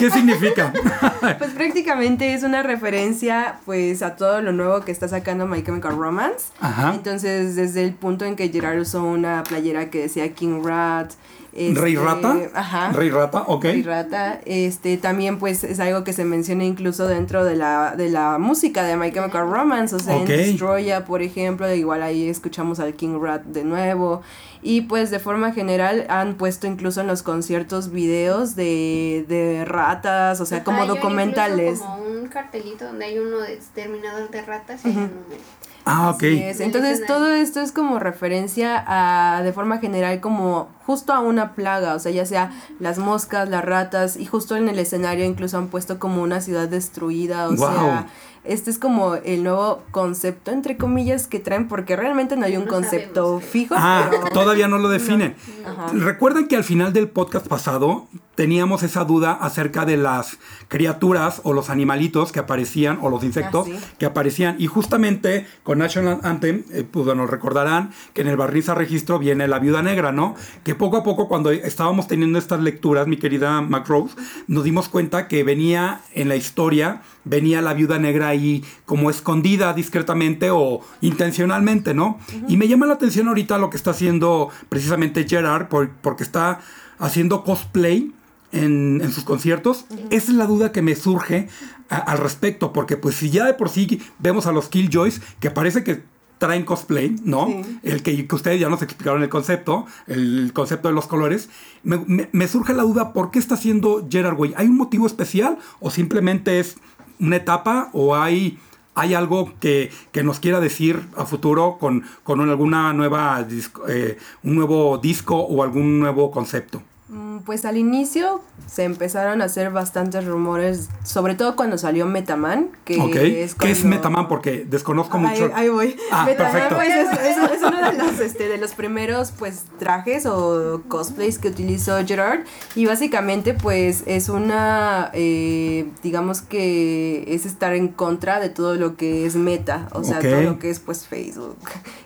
¿Qué significa? pues prácticamente es una referencia pues a todo lo nuevo que está sacando My Chemical Romance. Ajá. Entonces, desde el punto en que Gerard usó una playera que decía King Rat, Rey Este, Rata. Ajá. Rey Rata, ok. Rey Rata, este, también pues es algo que se menciona incluso dentro de la, de la música de My Chemical Romance, o sea, en Destroya, por ejemplo, igual ahí escuchamos al King Rat de nuevo, y pues de forma general han puesto incluso en los conciertos videos de, de ratas, o sea, Ajá, como documentales. Como un cartelito donde hay uno de exterminador de ratas y hay un número. Ah, ok. Es. Entonces todo esto es como referencia a, de forma general, como justo a una plaga, o sea, ya sea las moscas, las ratas, y justo en el escenario incluso han puesto como una ciudad destruida, o sea, este es como el nuevo concepto, entre comillas, que traen, porque realmente no hay un No concepto sabemos. fijo. Ah, pero- todavía no lo definen. Recuerden que al final del podcast pasado teníamos esa duda acerca de las criaturas o los animalitos que aparecían o los insectos Ah, sí. que aparecían y justamente con National Anthem eh, pues bueno recordarán que en el barniz a registro viene la viuda negra no que poco a poco cuando estábamos teniendo estas lecturas mi querida Mac Rose nos dimos cuenta que venía en la historia venía la viuda negra ahí como escondida discretamente o intencionalmente no y me llama la atención ahorita lo que está haciendo precisamente Gerard por- porque está haciendo cosplay en, en sus conciertos. Esa es la duda que me surge a- al respecto, porque pues si ya de por sí vemos a los Killjoys, que parece que traen cosplay, ¿no? Sí. El que, que ustedes ya nos explicaron el concepto, el concepto de los colores, me, me- me surge la duda, ¿por qué está haciendo Gerard Way? ¿Hay un motivo especial o simplemente es una etapa o hay... ¿Hay algo que, que nos quiera decir a futuro con, con alguna nueva eh, un nuevo disco o algún nuevo concepto? Mm, Pues al inicio se empezaron a hacer bastantes rumores, sobre todo cuando salió Metaman, que Ok. es ¿Qué es cuando- Metaman? Porque desconozco Ahí, mucho. ahí voy. Ah, Metaman, perfecto. pues, es, es- es uno de los, este, de los primeros pues trajes o cosplays que utilizó Gerard y básicamente pues es una eh, digamos que es estar en contra de todo lo que es meta, o sea Ok. todo lo que es pues Facebook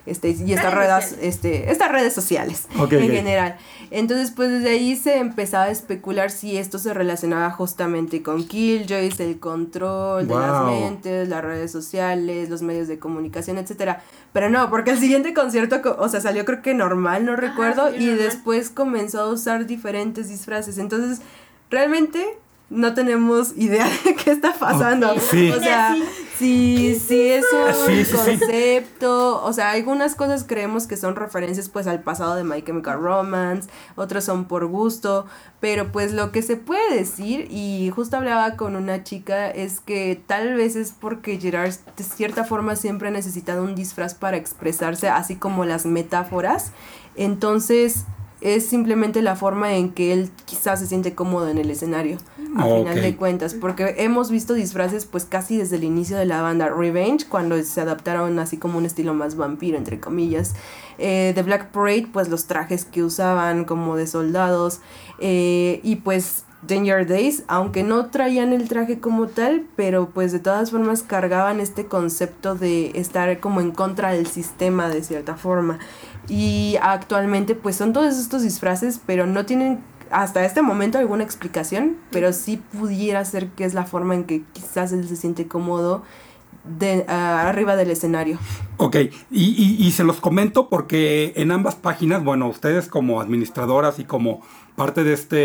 este, y estas Redes este, estas redes sociales Ok, en general. Entonces, pues desde ahí se empezaba a especular si esto se relacionaba justamente con Killjoys, el control de las mentes, las redes sociales, los medios de comunicación, etcétera. Pero no, porque el siguiente concierto, co- o sea, salió creo que normal, no recuerdo, y normal. después comenzó a usar diferentes disfraces. Entonces, realmente no tenemos idea de qué está pasando. Sí. O sea, si, si es un Sí, sí, sí. concepto, o sea, algunas cosas creemos que son referencias pues al pasado de My Chemical Romance, otras son por gusto, pero pues lo que se puede decir, y justo hablaba con una chica, es que tal vez es porque Gerard de cierta forma siempre ha necesitado un disfraz para expresarse, así como las metáforas, entonces es simplemente la forma en que él quizás se siente cómodo en el escenario, a Ok. final de cuentas, porque hemos visto disfraces pues casi desde el inicio de la banda Revenge, cuando se adaptaron así como un estilo más vampiro, entre comillas. Eh, The Black Parade, pues los trajes que usaban como de soldados, eh, y pues Danger Days, aunque no traían el traje como tal, pero pues de todas formas cargaban este concepto de estar como en contra del sistema de cierta forma. Y actualmente pues son todos estos disfraces, pero no tienen hasta este momento alguna explicación, pero sí pudiera ser que es la forma en que quizás él se siente cómodo de, ah, arriba del escenario. Ok, y, y- y se los comento porque en ambas páginas, bueno, ustedes como administradoras y como parte de este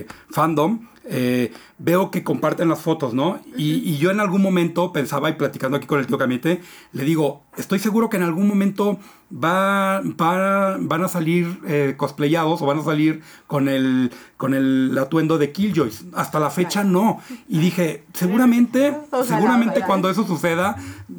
eh, fandom, eh, veo que comparten las fotos, ¿no? Y, y yo en algún momento pensaba, y platicando aquí con el tío Camite, le digo, estoy seguro que en algún momento va, va- van a salir eh, cosplayados o van a salir con el, con el atuendo de Killjoys. Hasta la fecha no. Y dije, seguramente, seguramente cuando eso suceda,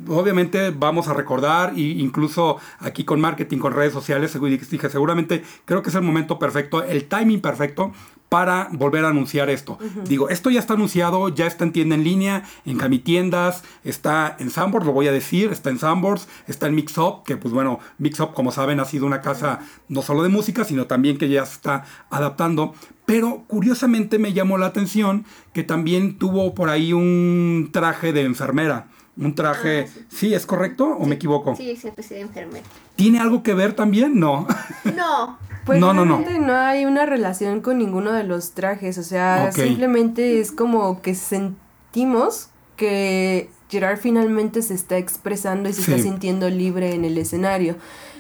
obviamente vamos a recordar, y incluso aquí con marketing, con redes sociales, dije, seguramente creo que es el momento perfecto, el timing perfecto para volver a anunciar esto. Digo, esto ya está anunciado, ya está en tienda en línea, en Camitiendas, está en Sambors, lo voy a decir, está en Sambors, está en Mixup, que pues bueno, Mixup como saben ha sido una casa no solo de música, sino también que ya se está adaptando. Pero curiosamente me llamó la atención que también tuvo por ahí un traje de enfermera. Un traje, Ah, sí. sí. ¿es correcto o me equivoco? Sí, siempre he sido enfermera. ¿Tiene algo que ver también? No. No, Pues No, no, no. no hay una relación con ninguno de los trajes, o sea, simplemente es como que sentimos que Gerard finalmente se está expresando y se Sí. está sintiendo libre en el escenario.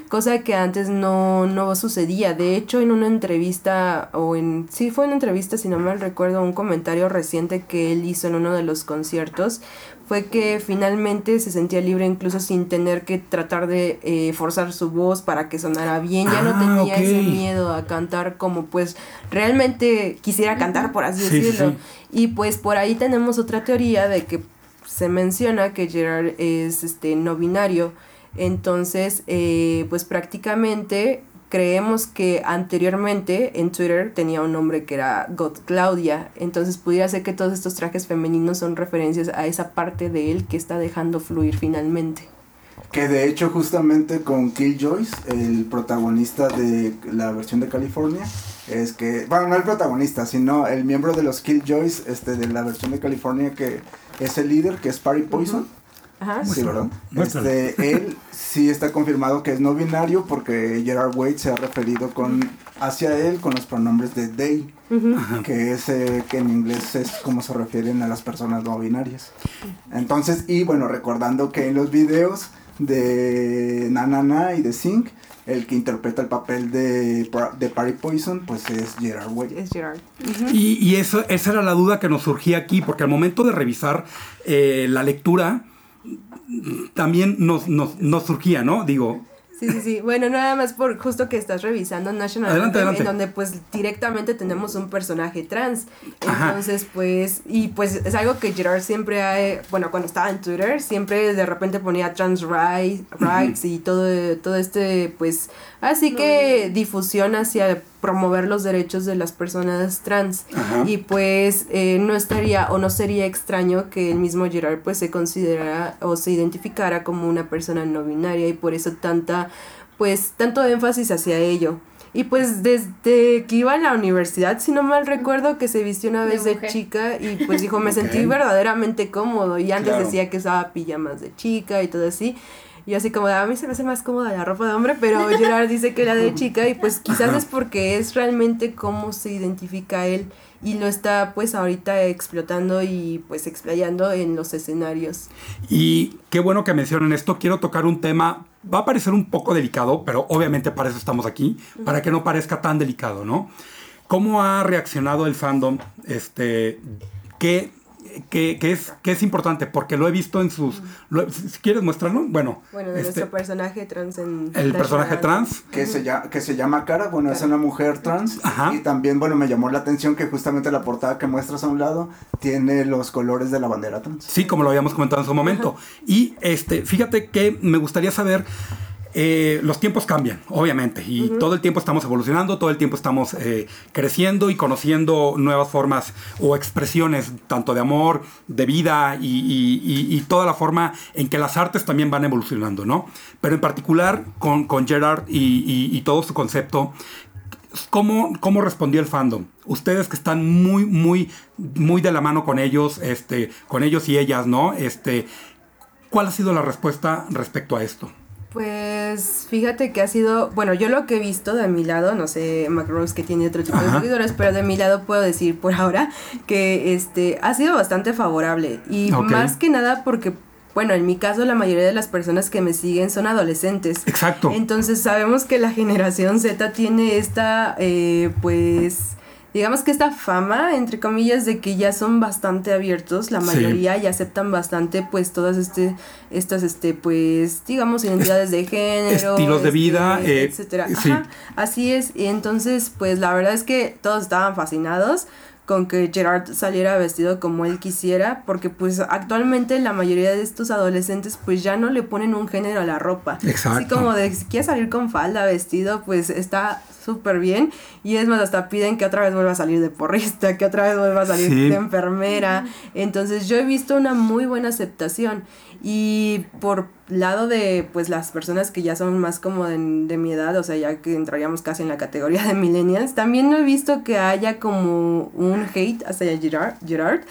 cosa que antes no, no sucedía. De hecho, en una entrevista, o en, sí fue una entrevista, si no mal recuerdo, un comentario reciente que él hizo en uno de los conciertos, fue que finalmente se sentía libre incluso sin tener que tratar de eh, forzar su voz para que sonara bien, ya no Ah, tenía ese miedo a cantar como pues realmente quisiera cantar, por así Sí, sí, decirlo. sí. Y pues por ahí tenemos otra teoría de que se menciona que Gerard es este no binario. Entonces, eh, pues prácticamente creemos que anteriormente en Twitter tenía un nombre que era God Claudia. Entonces pudiera ser que todos estos trajes femeninos son referencias a esa parte de él que está dejando fluir finalmente. Que de hecho justamente con Killjoys, el protagonista de la versión de California, es que, bueno, no el protagonista, sino el miembro de los Killjoys este, de la versión de California que es el líder, que es Parry Poison. Ajá. Sí, ¿verdad? Este, él sí está confirmado que es no binario porque Gerard Way se ha referido con hacia él con los pronombres de they, que es eh, que en inglés es como se refieren a las personas no binarias. Entonces, y bueno, recordando que en los videos de Na Na Na y de Sing, el que interpreta el papel de, de Parry Poison, pues es Gerard Way. Es Gerard. Y, y eso, esa era la duda que nos surgía aquí, porque al momento de revisar eh, la lectura, también nos, nos, nos surgía, ¿no? Digo, Sí, sí, sí. Bueno, nada más por justo que estás revisando National Adelante, Anthem, adelante. en donde pues directamente tenemos un personaje trans. Ajá. Entonces, pues, y pues es algo que Gerard siempre ha, eh, bueno, cuando estaba en Twitter, siempre de repente ponía trans rights, rights y todo, todo este, pues, así que difusión hacia promover los derechos de las personas trans. Ajá. Y pues eh, no estaría o no sería extraño que el mismo Gerard pues se considerara o se identificara como una persona no binaria y por eso tanta pues tanto énfasis hacia ello. Y pues desde que iba a la universidad, si no mal recuerdo, que se vistió una vez de, chica y pues dijo, me sentí verdaderamente cómodo. Y antes Claro. decía que usaba pijamas de chica y todo así. Y así como, a mí se me hace más cómoda la ropa de hombre, pero Gerard dice que la de chica y pues quizás es porque es realmente cómo se identifica él y lo está pues ahorita explotando y pues explayando en los escenarios. Y qué bueno que mencionen esto. Quiero tocar un tema, va a parecer un poco delicado, pero obviamente para eso estamos aquí, para que no parezca tan delicado, ¿no? ¿Cómo ha reaccionado el fandom? Este, ¿qué, qué- qué es, qué es importante? Porque lo he visto en sus... lo- si quieres mostrarlo, bueno. Bueno, de este, nuestro personaje trans en... el personaje trans. que se llama, que se llama Cara, bueno, es una mujer trans. Ajá. Y también, bueno, me llamó la atención que justamente la portada que muestras a un lado tiene los colores de la bandera trans. Sí, como lo habíamos comentado en su momento. Y este, fíjate que me gustaría saber. Eh, los tiempos cambian, obviamente, y todo el tiempo estamos evolucionando, todo el tiempo estamos eh, creciendo y conociendo nuevas formas o expresiones, tanto de amor, de vida y, y- y- y toda la forma en que las artes también van evolucionando, ¿no? Pero en particular con, con Gerard y todo su concepto, ¿Cómo, ¿Cómo respondió el fandom? Ustedes que están muy, muy, muy de la mano con ellos, este, con ellos y ellas, ¿no? Este, ¿Cuál ha sido la respuesta respecto a esto? Pues fíjate que ha sido, bueno, yo lo que he visto de mi lado, no sé, Macrose que tiene otro tipo de seguidores, pero de mi lado puedo decir por ahora que este ha sido bastante favorable y más que nada porque bueno, en mi caso la mayoría de las personas que me siguen son adolescentes. Exacto. Entonces sabemos que la generación Z tiene esta, eh, pues, digamos que esta fama, entre comillas, de que ya son bastante abiertos, la Sí. mayoría ya aceptan bastante, pues, todas este, estas, este, pues, digamos, identidades de género. estilos de este, vida, eh, etcétera. sí. Ajá, así es, y entonces, pues, la verdad es que todos estaban fascinados con que Gerard saliera vestido como él quisiera, porque pues actualmente la mayoría de estos adolescentes pues ya no le ponen un género a la ropa. Exacto. Así como de si quieres salir con falda, vestido, pues está súper bien. Y es más, hasta piden que otra vez vuelva a salir de porrista, que otra vez vuelva a salir Sí. de enfermera. Entonces yo he visto una muy buena aceptación. Y por lado de pues las personas que ya son más como de, de mi edad, o sea, ya que entraríamos casi en la categoría de millennials, también no he visto que haya como un hate hacia Gerard. Gerard.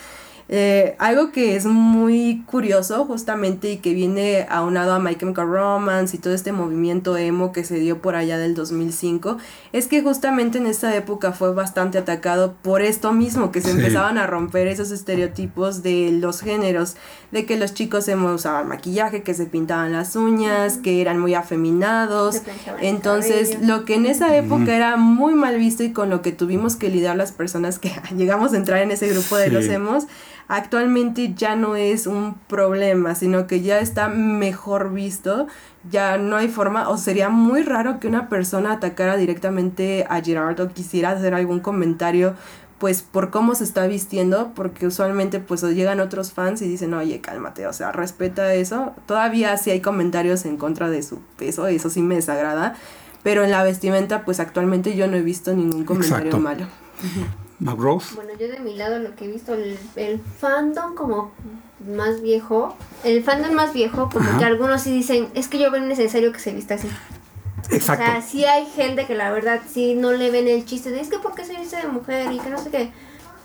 Eh, algo que es muy curioso justamente y que viene aunado a My Chemical Romance y todo este movimiento emo que se dio por allá del 2005 es que justamente en esta época fue bastante atacado por esto mismo, que se empezaban a romper esos estereotipos de los géneros, de que los chicos emo usaban maquillaje, que se pintaban las uñas, que eran muy afeminados. Entonces, lo que en esa época era muy mal visto y con lo que tuvimos que lidiar las personas que llegamos a entrar en ese grupo de los emos, actualmente ya no es un problema, sino que ya está mejor visto, ya no hay forma, o sería muy raro que una persona atacara directamente a Gerard o quisiera hacer algún comentario pues por cómo se está vistiendo, porque usualmente pues llegan otros fans y dicen, oye, cálmate, o sea, respeta eso. Todavía sí hay comentarios en contra de su peso, eso sí me desagrada, pero en la vestimenta pues actualmente yo no he visto ningún comentario malo. Bueno, yo de mi lado lo que he visto, el, el fandom como más viejo, el fandom más viejo, como que algunos sí dicen, es que yo veo necesario que se vista así. Exacto. O sea, sí hay gente que la verdad sí no le ven el chiste de, es que porque se viste de mujer y que no sé qué.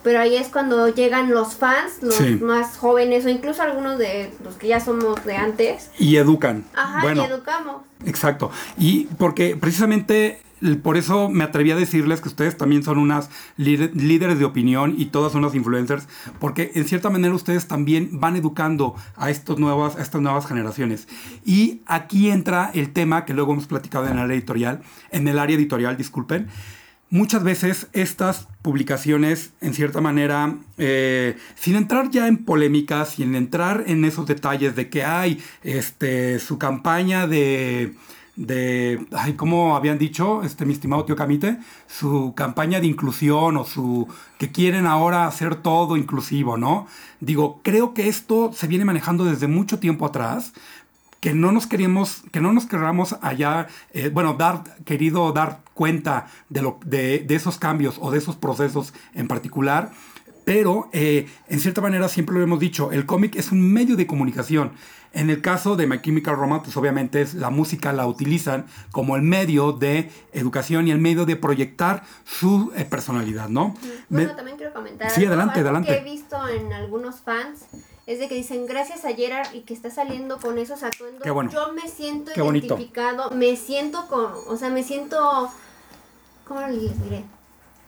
Pero ahí es cuando llegan los fans, los más jóvenes o incluso algunos de los que ya somos de antes. Y educan. Ajá, y educamos. Exacto. Y porque precisamente por eso me atreví a decirles que ustedes también son unas líderes de opinión y todas son unas influencers, porque en cierta manera ustedes también van educando a, estos nuevas, a estas nuevas generaciones. Y aquí entra el tema que luego hemos platicado en el área editorial, en el área editorial, disculpen. Muchas veces estas publicaciones, en cierta manera, eh, sin entrar ya en polémicas, sin entrar en esos detalles de que hay este, su campaña de de, ay, como habían dicho, este, mi estimado tío Camite, su campaña de inclusión o su, que quieren ahora hacer todo inclusivo, ¿no? Digo, creo que esto se viene manejando desde mucho tiempo atrás, que no nos queríamos, que no nos queramos allá, eh, bueno, dar, querido dar cuenta de, lo, de, de esos cambios o de esos procesos en particular, pero eh, en cierta manera siempre lo hemos dicho, el cómic es un medio de comunicación. En el caso de My Chemical Romance, pues obviamente es, la música la utilizan como el medio de educación y el medio de proyectar su eh, personalidad, ¿no? Bueno, también quiero comentar. Sí, adelante, adelante. que he visto en algunos fans es de que dicen gracias a Gerard y que está saliendo con esos atuendos. Yo me siento identificado, me siento con, o sea, me siento, ¿cómo les diré?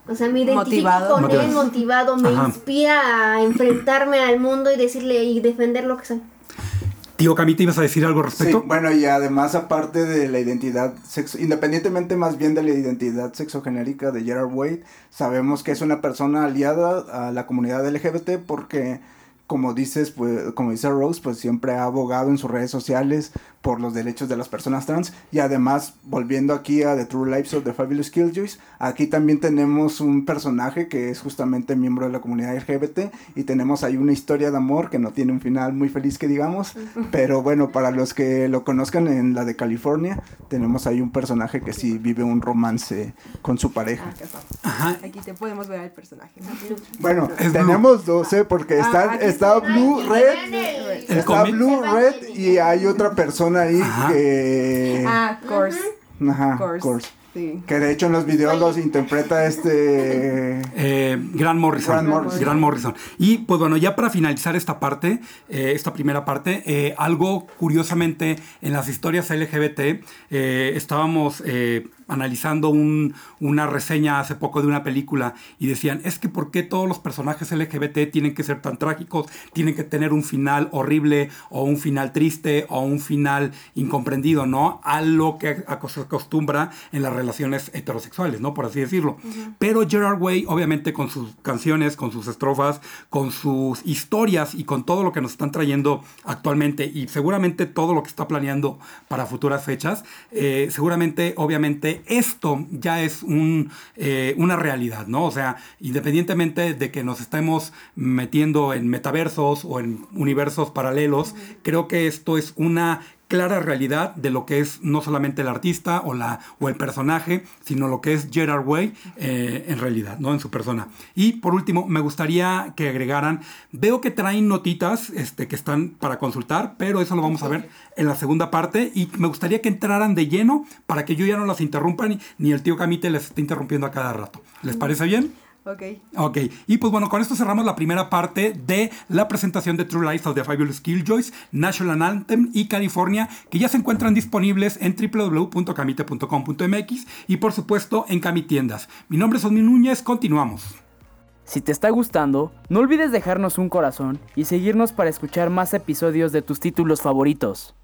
O sea, me identifico motivado. con él, motivado, me inspira a enfrentarme al mundo y decirle y defender lo que soy. Tío Camita, ¿ibas a decir algo al respecto? Sí, bueno, y además, aparte de la identidad sexo, independientemente más bien de la identidad sexogenérica de Gerard Wade, sabemos que es una persona aliada a la comunidad LGBT porque como dices, pues, como dice Rose, pues siempre ha abogado en sus redes sociales por los derechos de las personas trans. Y además, volviendo aquí a The True Lives of the Fabulous Killjoys, aquí también tenemos un personaje que es justamente miembro de la comunidad LGBT y tenemos ahí una historia de amor que no tiene un final muy feliz que digamos, pero bueno, para los que lo conozcan en la de California, tenemos ahí un personaje que sí vive un romance con su pareja. Ah, aquí te podemos ver al personaje. Bueno, tenemos 12 ¿eh? porque ah, está, Blue, Red, está Blue, Red y hay otra persona ahí que... Ah, Course. Ajá, Course. Que de hecho en los videos los interpreta este... Eh, Grant Morrison. Grant Morrison. Y pues bueno, ya para finalizar esta parte, eh, esta primera parte, eh, algo curiosamente en las historias LGBT, estábamos analizando una reseña hace poco de una película y decían, es que ¿por qué todos los personajes LGBT tienen que ser tan trágicos? Tienen que tener un final horrible o un final triste o un final incomprendido, ¿no? A lo que se acostumbra en las relaciones heterosexuales, ¿no? Por así decirlo. Pero Gerard Way, obviamente con sus canciones, con sus estrofas, con sus historias y con todo lo que nos están trayendo actualmente y seguramente todo lo que está planeando para futuras fechas, eh, seguramente, obviamente, esto ya es un, eh, una realidad, ¿no? O sea, independientemente de que nos estemos metiendo en metaversos o en universos paralelos, creo que esto es una clara realidad de lo que es no solamente el artista o, la, o el personaje, sino lo que es Gerard Way eh, en realidad, ¿no? En su persona. Y por último, me gustaría que agregaran, veo que traen notitas este, que están para consultar, pero eso lo vamos a ver en la segunda parte y me gustaría que entraran de lleno para que yo ya no las interrumpan ni el tío Camite les esté interrumpiendo a cada rato. ¿Les parece bien? Ok. Ok, y pues bueno, con esto cerramos la primera parte de la presentación de True Life of the Fabulous Killjoys, National Anthem y California, que ya se encuentran disponibles en www.camite.com.mx y por supuesto en Camitiendas. Mi nombre es Osmi Núñez, continuamos. Si te está gustando, no olvides dejarnos un corazón y seguirnos para escuchar más episodios de tus títulos favoritos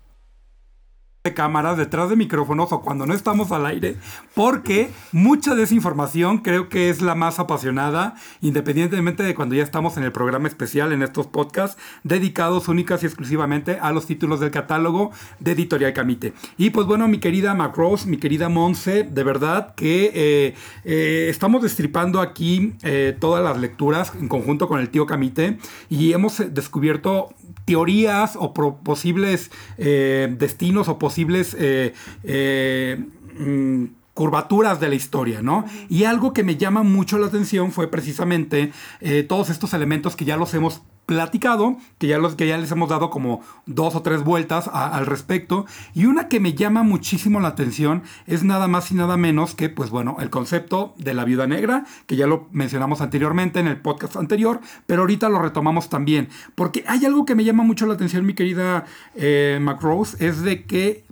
de cámaras, detrás de micrófonos o cuando no estamos al aire, porque mucha de esa información creo que es la más apasionada, independientemente de cuando ya estamos en el programa especial en estos podcasts dedicados únicas y exclusivamente a los títulos del catálogo de Editorial Camite. Y pues bueno, mi querida Macross, mi querida Monse, de verdad que eh, eh, estamos destripando aquí eh, todas las lecturas en conjunto con el tío Camite y hemos descubierto teorías o posibles destinos o posibles eh, eh, mm, curvaturas de la historia, ¿no? Y algo que me llama mucho la atención fue precisamente eh, todos estos elementos que ya los hemos platicado, que ya, los, que ya les hemos dado como dos o tres vueltas al respecto. Y una que me llama muchísimo la atención es nada más y nada menos que, pues bueno, el concepto de la viuda negra, que ya lo mencionamos anteriormente en el podcast anterior, pero ahorita lo retomamos también. Porque hay algo que me llama mucho la atención, mi querida eh, McRose, es de que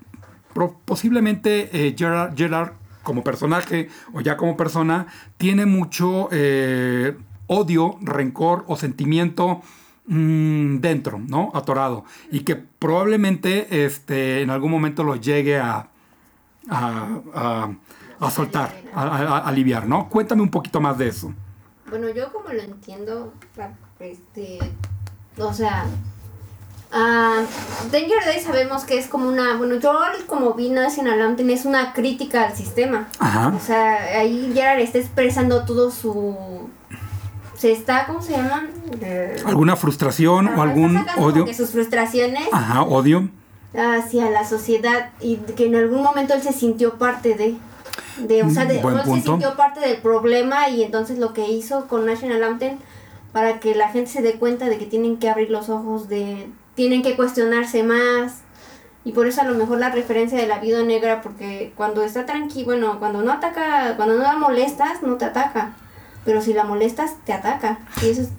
posiblemente eh, Gerard, como personaje o ya como persona tiene mucho eh, odio, rencor o sentimiento Mm, dentro, ¿no? Atorado. Y que probablemente este, en algún momento lo llegue a, a, soltar, a, aliviar, ¿no? Cuéntame un poquito más de eso. Bueno, yo como lo entiendo, este, o sea, uh, Danger Day sabemos que es como una, bueno, yo como vi National Anthem es una crítica al sistema. O sea, ahí Gerard está expresando todo su se está, ¿cómo se llama? ¿Alguna frustración o algún odio? Que sus frustraciones. Ajá, odio. Hacia la sociedad y que en algún momento él se sintió parte de. de o sea, de, él se sintió parte del problema y entonces lo que hizo con National Anthem para que la gente se dé cuenta de que tienen que abrir los ojos, de tienen que cuestionarse más. Y por eso a lo mejor la referencia de la vida negra, porque cuando está tranquilo, bueno, cuando no ataca, cuando no la molestas, no te ataca pero si la molestas, te ataca. Y eso es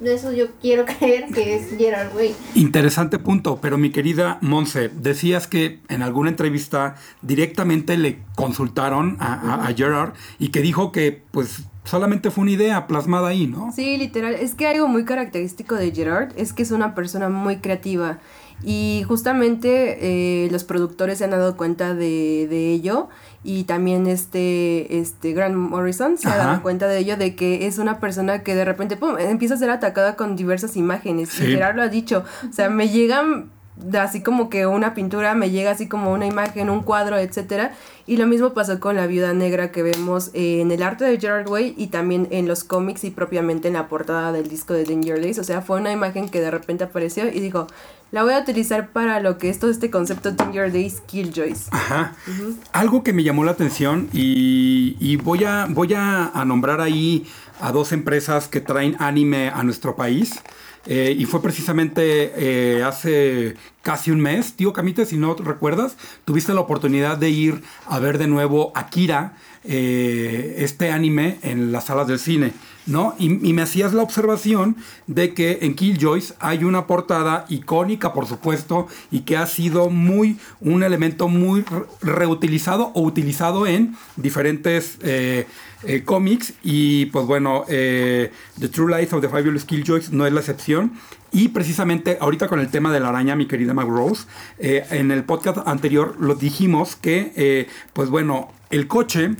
eso yo quiero creer que es Gerard Way. Interesante punto, pero mi querida Monse, decías que en alguna entrevista directamente le consultaron a, a, Gerard y que dijo que pues solamente fue una idea plasmada ahí, ¿no? Sí, literal. Es que algo muy característico de Gerard es que es una persona muy creativa y justamente eh, los productores se han dado cuenta de, de ello y también este, este Grant Morrison se ha dado cuenta de ello, de que es una persona que de repente pum, empieza a ser atacada con diversas imágenes. Y Gerard lo ha dicho, o sea, me llegan así como que una pintura, me llega así como una imagen, un cuadro, etcétera. Y lo mismo pasó con la viuda negra que vemos en el arte de Gerard Way y también en los cómics y propiamente en la portada del disco de Danger Days. O sea, fue una imagen que de repente apareció y dijo, la voy a utilizar para lo que es todo este concepto Danger Days Killjoys. Ajá. Algo que me llamó la atención y, y voy, a, voy a, nombrar ahí a dos empresas que traen anime a nuestro país. Eh, y fue precisamente eh, hace casi un mes, tío Camite, si no recuerdas, tuviste la oportunidad de ir a ver de nuevo Akira, eh, este anime, en las salas del cine. ¿No? Y, me hacías la observación de que en Killjoys hay una portada icónica, por supuesto, y que ha sido muy, un elemento muy reutilizado o utilizado en diferentes eh, eh, cómics. Y pues bueno, eh, The True Life of the Fabulous Killjoys no es la excepción. Y precisamente ahorita con el tema de la araña, mi querida Mag Rose, en el podcast anterior lo dijimos que, pues bueno, el coche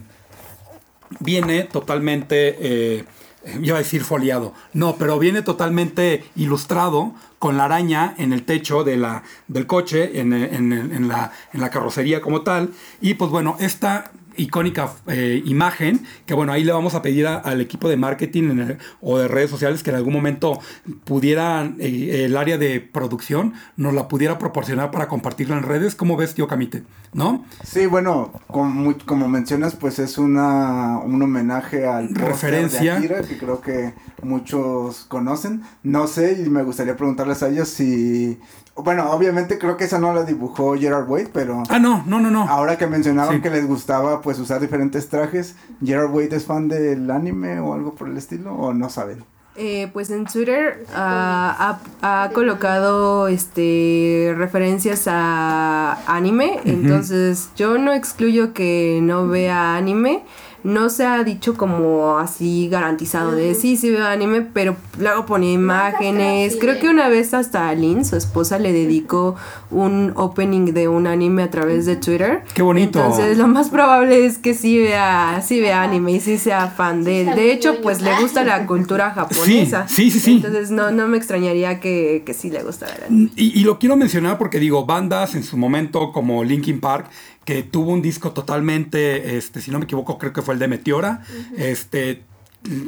viene totalmente iba a decir foliado, no, pero viene totalmente ilustrado con la araña en el techo del coche, en, en, la, en la carrocería como tal. Y pues bueno, esta icónica eh, imagen que bueno, ahí le vamos a pedir al equipo de marketing o de redes sociales que en algún momento pudiera eh, el área de producción nos la pudiera proporcionar para compartirla en redes. ¿Cómo ves, tío Camite? ¿No? Sí, bueno, como, como mencionas, pues es una, un homenaje al referencia de Akira, que creo que muchos conocen. No sé, y me gustaría preguntarles a ellos si Bueno, obviamente creo que esa no la dibujó Gerard Way, pero... Ah, no, no, no, no. Ahora que mencionaron Sí. que les gustaba pues usar diferentes trajes, ¿Gerard Way es fan del anime o algo por el estilo? ¿O no saben? Eh, pues en Twitter ah, ha, ha colocado este referencias a anime, entonces yo no excluyo que no vea anime. No se ha dicho como así garantizado de sí, sí veo anime, pero luego pone imágenes. Creo que una vez hasta a Lynn, su esposa, le dedicó un opening de un anime a través de Twitter. Qué bonito. Entonces lo más probable es que sí vea, sí vea anime y sí sea fan de él. De hecho, pues le gusta la cultura japonesa. sí, sí, sí. Entonces no, no me extrañaría que, que sí le gustara el anime. Y, y lo quiero mencionar porque digo, bandas en su momento como Linkin Park, que tuvo un disco totalmente, este, si no me equivoco, creo que fue el de Meteora, este,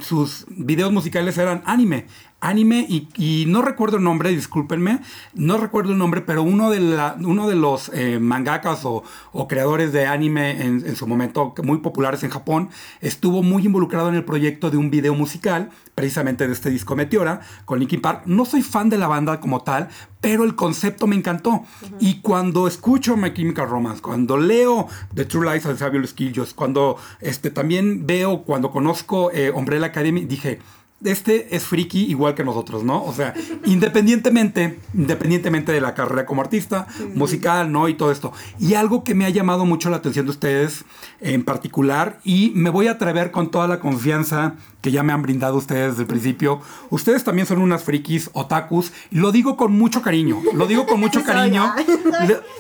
sus videos musicales eran anime. Anime y, y no recuerdo el nombre, discúlpenme, no recuerdo el nombre, pero uno de, la, uno de los eh, mangakas o, o creadores de anime en, en su momento, muy populares en Japón, estuvo muy involucrado en el proyecto de un video musical, precisamente de este disco Meteora, con Linkin Park. No soy fan de la banda como tal, pero el concepto me encantó. Y cuando escucho My Chemical Romance, cuando leo The True Lies of Fabulous Killjoys, cuando este, también veo, cuando conozco eh, Umbrella Academy, dije, este es friki igual que nosotros, ¿no? O sea, independientemente, independientemente de la carrera como artista, musical, ¿no? Y todo esto. Y algo que me ha llamado mucho la atención de ustedes en particular, y me voy a atrever con toda la confianza que ya me han brindado ustedes desde el principio. Ustedes también son unas frikis, otakus, lo digo con mucho cariño, lo digo con mucho cariño.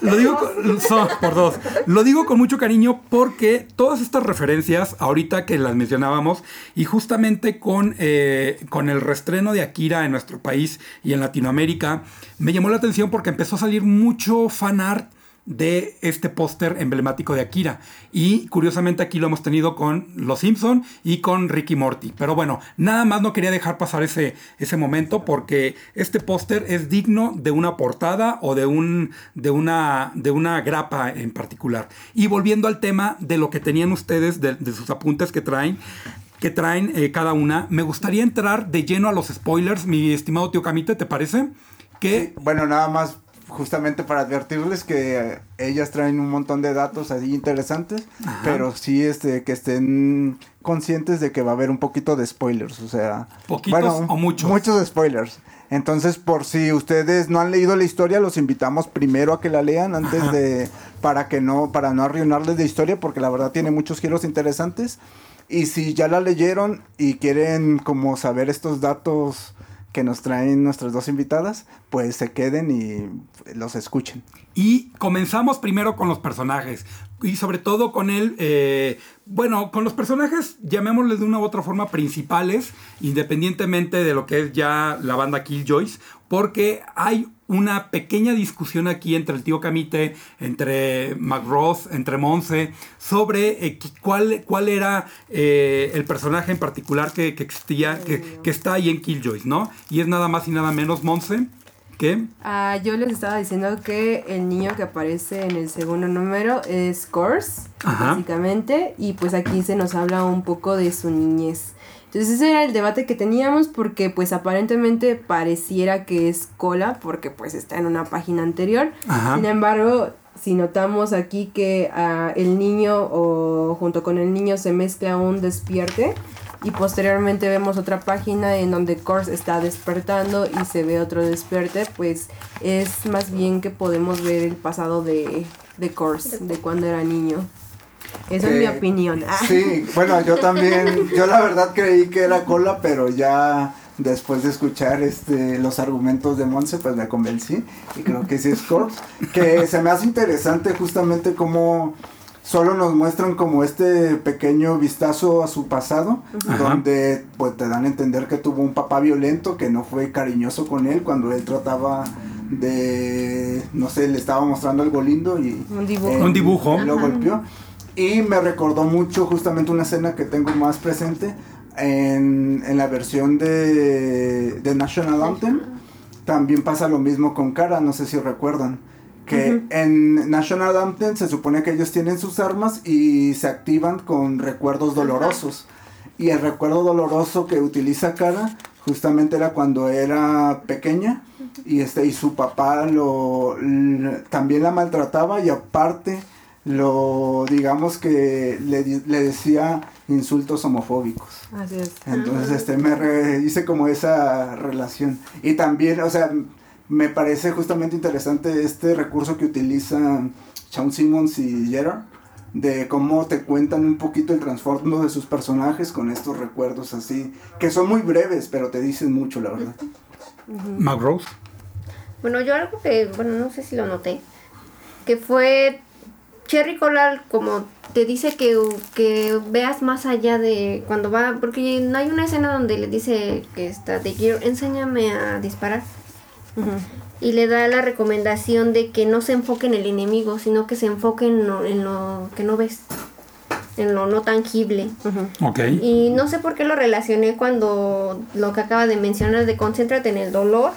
Lo digo con, por dos. Lo digo con mucho cariño porque todas estas referencias, ahorita que las mencionábamos, y justamente con, eh, con el restreno de Akira en nuestro país y en Latinoamérica, me llamó la atención porque empezó a salir mucho fan art de este póster emblemático de Akira. Y curiosamente aquí lo hemos tenido con Los Simpson y con Ricky Morty. Pero bueno, nada más no quería dejar pasar ese, ese momento porque este póster es digno de una portada o de, un, de, una, de una grapa en particular. Y volviendo al tema de lo que tenían ustedes, de, de sus apuntes que traen, que traen eh, cada una, me gustaría entrar de lleno a los spoilers, mi estimado tío Camite, ¿te parece? Que Bueno, nada más justamente para advertirles que ellas traen un montón de datos así interesantes, pero sí este que estén conscientes de que va a haber un poquito de spoilers, o sea, ¿Poquitos o muchos? Muchos spoilers. Entonces, por si ustedes no han leído la historia, los invitamos primero a que la lean antes Ajá. de para que no para no arruinarles la historia porque la verdad tiene muchos giros interesantes. Y si ya la leyeron y quieren como saber estos datos que nos traen nuestras dos invitadas, pues se queden y los escuchen. Y comenzamos primero con los personajes. Y sobre todo con el, eh, bueno, con los personajes, llamémosles de una u otra forma, principales, independientemente de lo que es ya la banda Killjoys, porque hay una pequeña discusión aquí entre el tío Camite, entre McRoss, entre Monse, sobre eh, cuál, cuál era eh, el personaje en particular que, que existía, que, que está ahí en Killjoys, ¿no? Y es nada más y nada menos Monse que... Ah, yo les estaba diciendo que el niño que aparece en el segundo número es Ajá. básicamente, y pues aquí se nos habla un poco de su niñez. Entonces ese era el debate que teníamos porque pues aparentemente pareciera que es cola porque pues está en una página anterior. Ajá. Sin embargo, si notamos aquí que ah, el niño o junto con el niño se mezcla un despierte y posteriormente vemos otra página en donde Kors está despertando y se ve otro despierte, pues es más bien que podemos ver el pasado de, de Kors, de cuando era niño. Esa es mi opinión. Sí, bueno, yo también, yo la verdad creí que era cola, pero ya después de escuchar este los argumentos de Monse, pues me convencí y creo que sí es Corps, que se me hace interesante justamente cómo solo nos muestran como este pequeño vistazo a su pasado, Ajá. donde pues te dan a entender que tuvo un papá violento que no fue cariñoso con él cuando él trataba de, no sé, le estaba mostrando algo lindo y Un dibujo. Un dibujo. lo golpeó. Y me recordó mucho justamente una escena que tengo más presente en, en la versión de, de National Anthem. También pasa lo mismo con Kara, no sé si recuerdan. Que en National Anthem se supone que ellos tienen sus armas y se activan con recuerdos dolorosos. Y el recuerdo doloroso que utiliza Kara, Justamente era cuando era pequeña y este y su papá lo también la maltrataba y aparte lo digamos que le, le decía insultos homofóbicos. Así es. Entonces, este, me hice como esa relación. Y también, o sea, me parece justamente interesante este recurso que utilizan Shawn Simmons y Gerard, de cómo te cuentan un poquito el trasfondo de sus personajes con estos recuerdos así, que son muy breves, pero te dicen mucho, la verdad. Mac Rose. Bueno, yo algo que, bueno, no sé si lo noté, que fue Cherry Coral como te dice que, que veas más allá de cuando va, porque no hay una escena donde le dice que está de Gear, enséñame a disparar. Y le da la recomendación de que no se enfoque en el enemigo, sino que se enfoque en lo, en lo que no ves, en lo no tangible. Y no sé por qué lo relacioné cuando lo que acaba de mencionar de concéntrate en el dolor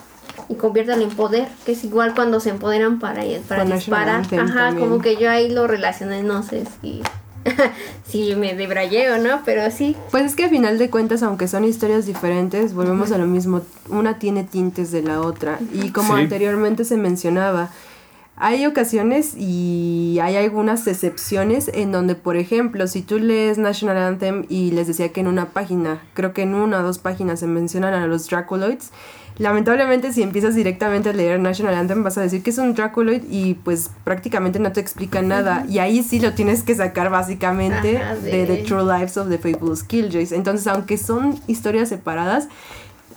y conviértalo en poder, que es igual cuando se empoderan para, para disparar. Ajá, como que yo ahí lo relacioné, no sé si, si me debrayé o no, pero sí. Pues es que a final de cuentas, aunque son historias diferentes, volvemos a lo mismo, una tiene tintes de la otra. Y como anteriormente se mencionaba, hay ocasiones y hay algunas excepciones en donde, por ejemplo, si tú lees National Anthem y les decía que en una página, creo que en una o dos páginas se mencionan a los Dracoloids, lamentablemente si empiezas directamente a leer National Anthem vas a decir que es un Dracoloid y pues prácticamente no te explica nada y ahí sí lo tienes que sacar básicamente de... The True Lives of the Fabulous Killjoys. Entonces aunque son historias separadas,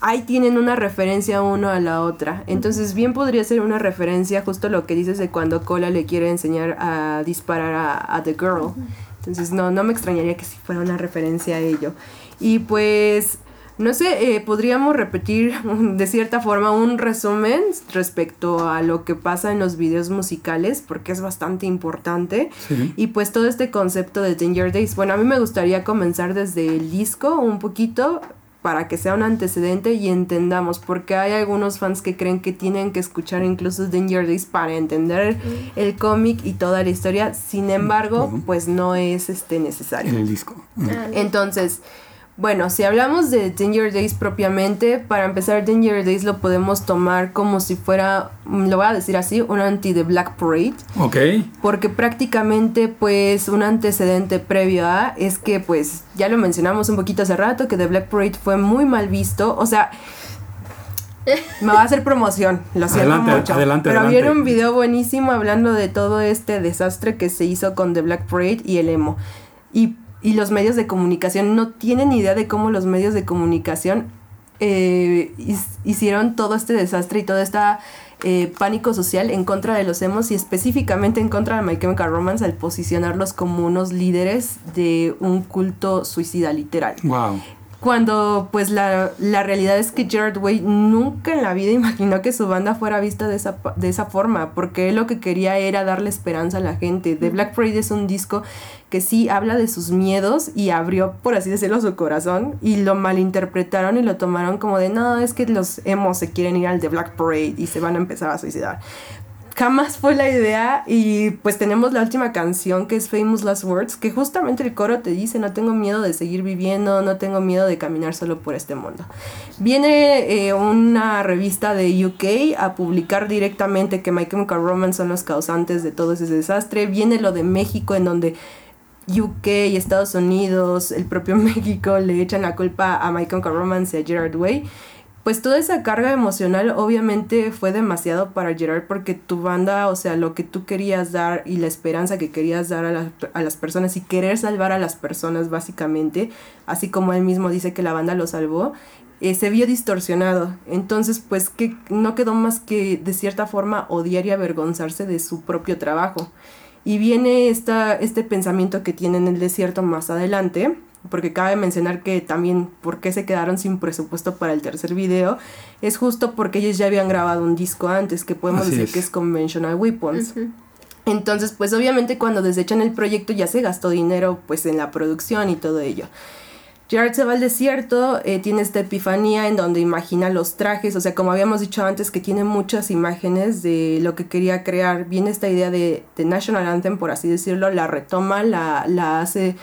ahí tienen una referencia uno a la otra. Entonces bien podría ser una referencia justo lo que dices de cuando Cola le quiere enseñar a disparar a, a The Girl. Entonces no, no me extrañaría que si fuera una referencia a ello. Y pues no sé, eh, podríamos repetir de cierta forma un resumen respecto a lo que pasa en los videos musicales, porque es bastante importante. Y pues todo este concepto de Danger Days. Bueno, a mí me gustaría comenzar desde el disco un poquito para que sea un antecedente y entendamos, porque hay algunos fans que creen que tienen que escuchar incluso Danger Days para entender el cómic y toda la historia, sin embargo, pues no es este necesario. En el disco. Ah, Entonces, bueno, si hablamos de Danger Days propiamente, para empezar Danger Days lo podemos tomar como si fuera, mm, lo voy a decir así, un anti de Black Parade. Ok. Porque prácticamente pues un antecedente previo a es que pues ya lo mencionamos un poquito hace rato, que The Black Parade fue muy mal visto. O sea, me va a hacer promoción, lo siento Adelante, mucho. adelante, pero adelante. vieron un video buenísimo hablando de todo este desastre que se hizo con The Black Parade y el emo. Y, y los medios de comunicación no tienen idea de cómo los medios de comunicación eh, hicieron todo este desastre y todo este pánico social en contra de los emos y específicamente en contra de My Chemical Romance al posicionarlos como unos líderes de un culto suicida literal. Wow. Cuando pues la, la realidad es que Gerard Way nunca en la vida imaginó que su banda fuera vista de esa, de esa forma, porque él lo que quería era darle esperanza a la gente. The Black Parade es un disco que sí habla de sus miedos y abrió, por así decirlo, su corazón y lo malinterpretaron y lo tomaron como de, no, es que los emos se quieren ir al The Black Parade y se van a empezar a suicidar jamás fue la idea y pues tenemos la última canción que es Famous Last Words que justamente el coro te dice no tengo miedo de seguir viviendo no tengo miedo de caminar solo por este mundo viene eh, una revista de UK a publicar directamente que My Chemical Romance son los causantes de todo ese desastre. Viene lo de México en donde UK y Estados Unidos, el propio México le echan la culpa a My Chemical Romance y a Gerard Way pues toda esa carga emocional obviamente fue demasiado para Gerard porque tu banda, o sea, lo que tú querías dar y la esperanza que querías dar a, las- a las personas y querer salvar a las personas básicamente, así como él mismo dice que la banda lo salvó, eh, se vio distorsionado. Entonces, pues que no quedó más que de cierta forma odiar y avergonzarse de su propio trabajo. Y viene esta, este pensamiento que tiene en el desierto más adelante, porque cabe mencionar que también por qué se quedaron sin presupuesto para el tercer video, es justo porque ellos ya habían grabado un disco antes, que podemos Así decir es. que es Conventional Weapons. Entonces, pues obviamente cuando desechan el proyecto ya se gastó dinero pues en la producción y todo ello. Gerard se va al desierto, eh, tiene esta epifanía en donde imagina los trajes, o sea, como habíamos dicho antes, que tiene muchas imágenes de lo que quería crear. Viene esta idea de, de National Anthem, por así decirlo, la retoma, la, la hace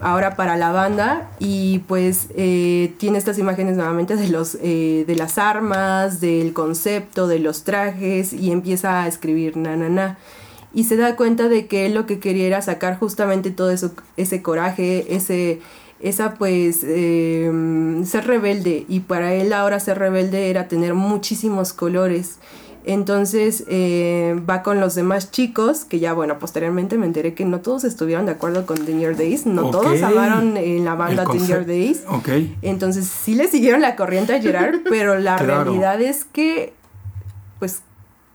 ahora para la banda y pues eh, tiene estas imágenes nuevamente de los eh, de las armas del concepto de los trajes y empieza a escribir na na y se da cuenta de que él lo que quería era sacar justamente todo eso ese coraje ese esa pues em, ser rebelde. Y para él ahora ser rebelde era tener muchísimos colores entonces eh, va con los demás chicos, que ya bueno, posteriormente me enteré que no todos estuvieron de acuerdo con Your Days, no todos amaron en la banda Your Days. Entonces sí le siguieron la corriente a Gerard, pero la realidad es que pues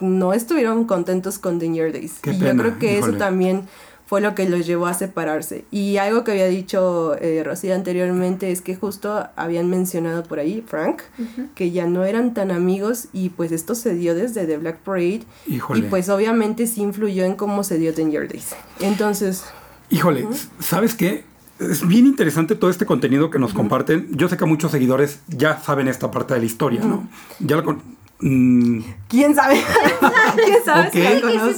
no estuvieron contentos con Your Days. y yo creo que eso también fue lo que los llevó a separarse. Y algo que había dicho eh, Rocío anteriormente es que justo habían mencionado por ahí, Frank, que ya no eran tan amigos y pues esto se dio desde The Black Parade. Y pues obviamente sí influyó en cómo se dio Ten Year Days. Entonces... Híjole, ¿sabes qué? Es bien interesante todo este contenido que nos comparten. Yo sé que muchos seguidores ya saben esta parte de la historia, ¿no? Ya lo, Mm. ¿Quién sabe? ¿Quién sabe si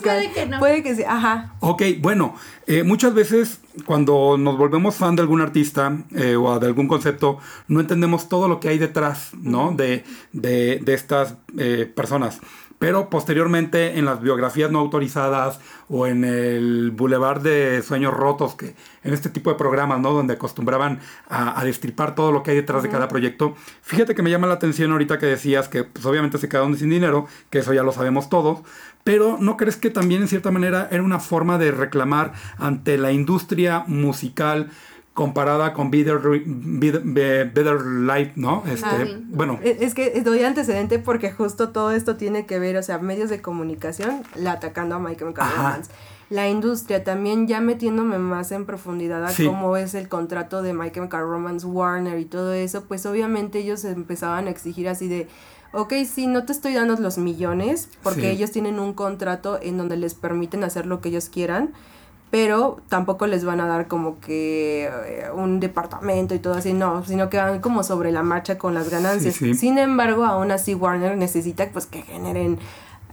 puede Que no. Puede que sí, ajá. Ok, bueno, eh, muchas veces cuando nos volvemos fan de algún artista eh, o de algún concepto, no entendemos todo lo que hay detrás, ¿no? De, de, de estas eh, personas pero posteriormente en las biografías no autorizadas o en el Boulevard de Sueños Rotos, que en este tipo de programas, ¿no? Donde acostumbraban a, destripar todo lo que hay detrás de cada proyecto. Fíjate que me llama la atención ahorita que decías que pues, obviamente se quedaron sin dinero, que eso ya lo sabemos todos, pero ¿no crees que también en cierta manera era una forma de reclamar ante la industria musical? Comparada con Better, Better, Life, ¿no? Este, bueno. Es que doy antecedente porque justo todo esto tiene que ver, o sea, medios de comunicación, la atacando a Michael Romance. La industria también ya metiéndome más en profundidad a cómo es el contrato de Michael Romance, Warner y todo eso, pues obviamente ellos empezaban a exigir así de, ok, sí, no te estoy dando los millones, porque ellos tienen un contrato en donde les permiten hacer lo que ellos quieran, pero tampoco les van a dar como que eh, un departamento y todo así, no, sino que van como sobre la marcha con las ganancias. Sin embargo, aún así Warner necesita pues que generen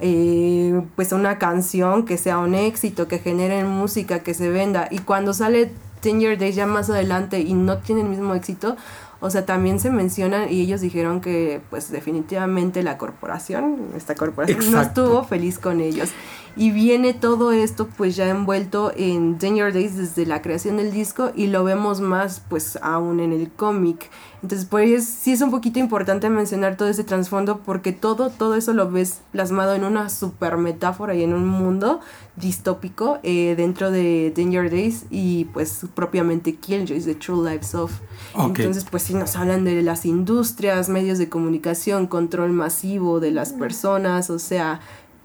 eh, pues una canción que sea un éxito, que generen música, que se venda. Y cuando sale Ten Year Days ya más adelante y no tiene el mismo éxito, o sea, también se mencionan y ellos dijeron que pues definitivamente la corporación, esta corporación no estuvo feliz con ellos. Y viene todo esto pues ya envuelto en Danger Days desde la creación del disco y lo vemos más pues aún en el cómic. Entonces pues sí es un poquito importante mencionar todo ese trasfondo porque todo, todo eso lo ves plasmado en una super metáfora y en un mundo distópico eh, dentro de Danger Days y pues propiamente Killjoys, The True Lives of. Entonces pues sí nos hablan de las industrias, medios de comunicación, control masivo de las personas, o sea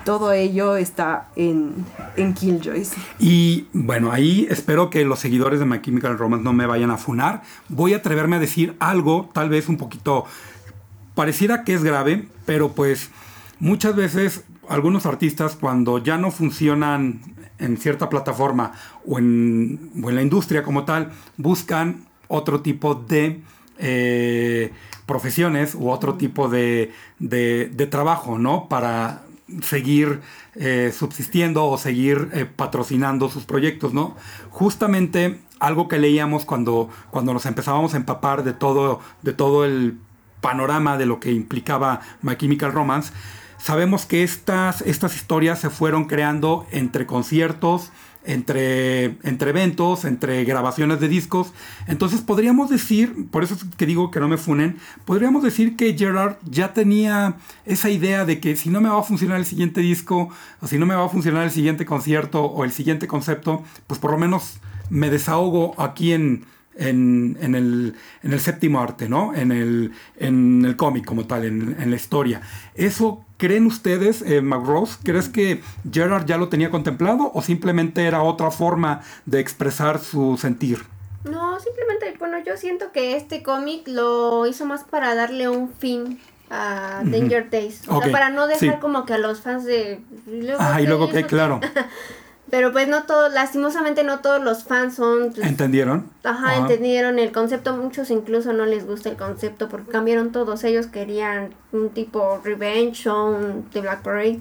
todo ello está en, en Killjoys. Y bueno, ahí espero que los seguidores de My Chemical Romance no me vayan a funar. Voy a atreverme a decir algo, tal vez un poquito, pareciera que es grave, pero pues muchas veces algunos artistas cuando ya no funcionan en cierta plataforma o en, la industria como tal, buscan otro tipo de... Eh, profesiones u otro tipo de, de, de, trabajo, ¿no? Para seguir eh, subsistiendo o seguir eh, patrocinando sus proyectos, ¿no? Justamente algo que leíamos cuando, cuando nos empezábamos a empapar de todo, de todo el panorama de lo que implicaba My Chemical Romance, sabemos que estas, estas historias se fueron creando entre conciertos, entre, entre eventos, entre grabaciones de discos. Entonces podríamos decir, por eso es que digo que no me funen, podríamos decir que Gerard ya tenía esa idea de que si no me va a funcionar el siguiente disco, o si no me va a funcionar el siguiente concierto o el siguiente concepto, pues por lo menos me desahogo aquí en, en, en, el, en el séptimo arte, ¿no? En el, en el cómic como tal, en, en la historia. Eso ¿Creen ustedes, eh, McRose, crees que Gerard ya lo tenía contemplado o simplemente era otra forma de expresar su sentir? No, simplemente, bueno, yo siento que este cómic lo hizo más para darle un fin a Danger Days. O sea, para no dejar como que a los fans de... ah, y luego que, claro. Pero pues no todos, lastimosamente no todos los fans son... Pues, ¿Entendieron? Ajá, entendieron el concepto. Muchos incluso no les gusta el concepto porque cambiaron todos. Ellos querían un tipo Revenge o un The Black Parade.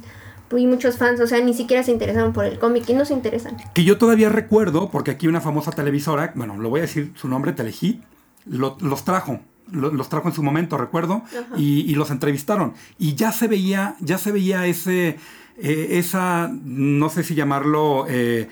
y muchos fans, o sea, ni siquiera se interesaron por el cómic y no se interesan. Que yo todavía recuerdo, porque aquí una famosa televisora, bueno, lo voy a decir su nombre, Telehit, lo- los trajo. lo- Los trajo en su momento, recuerdo, y, y los entrevistaron. Y ya se veía, ya se veía ese, eh, esa, no sé si llamarlo, eh,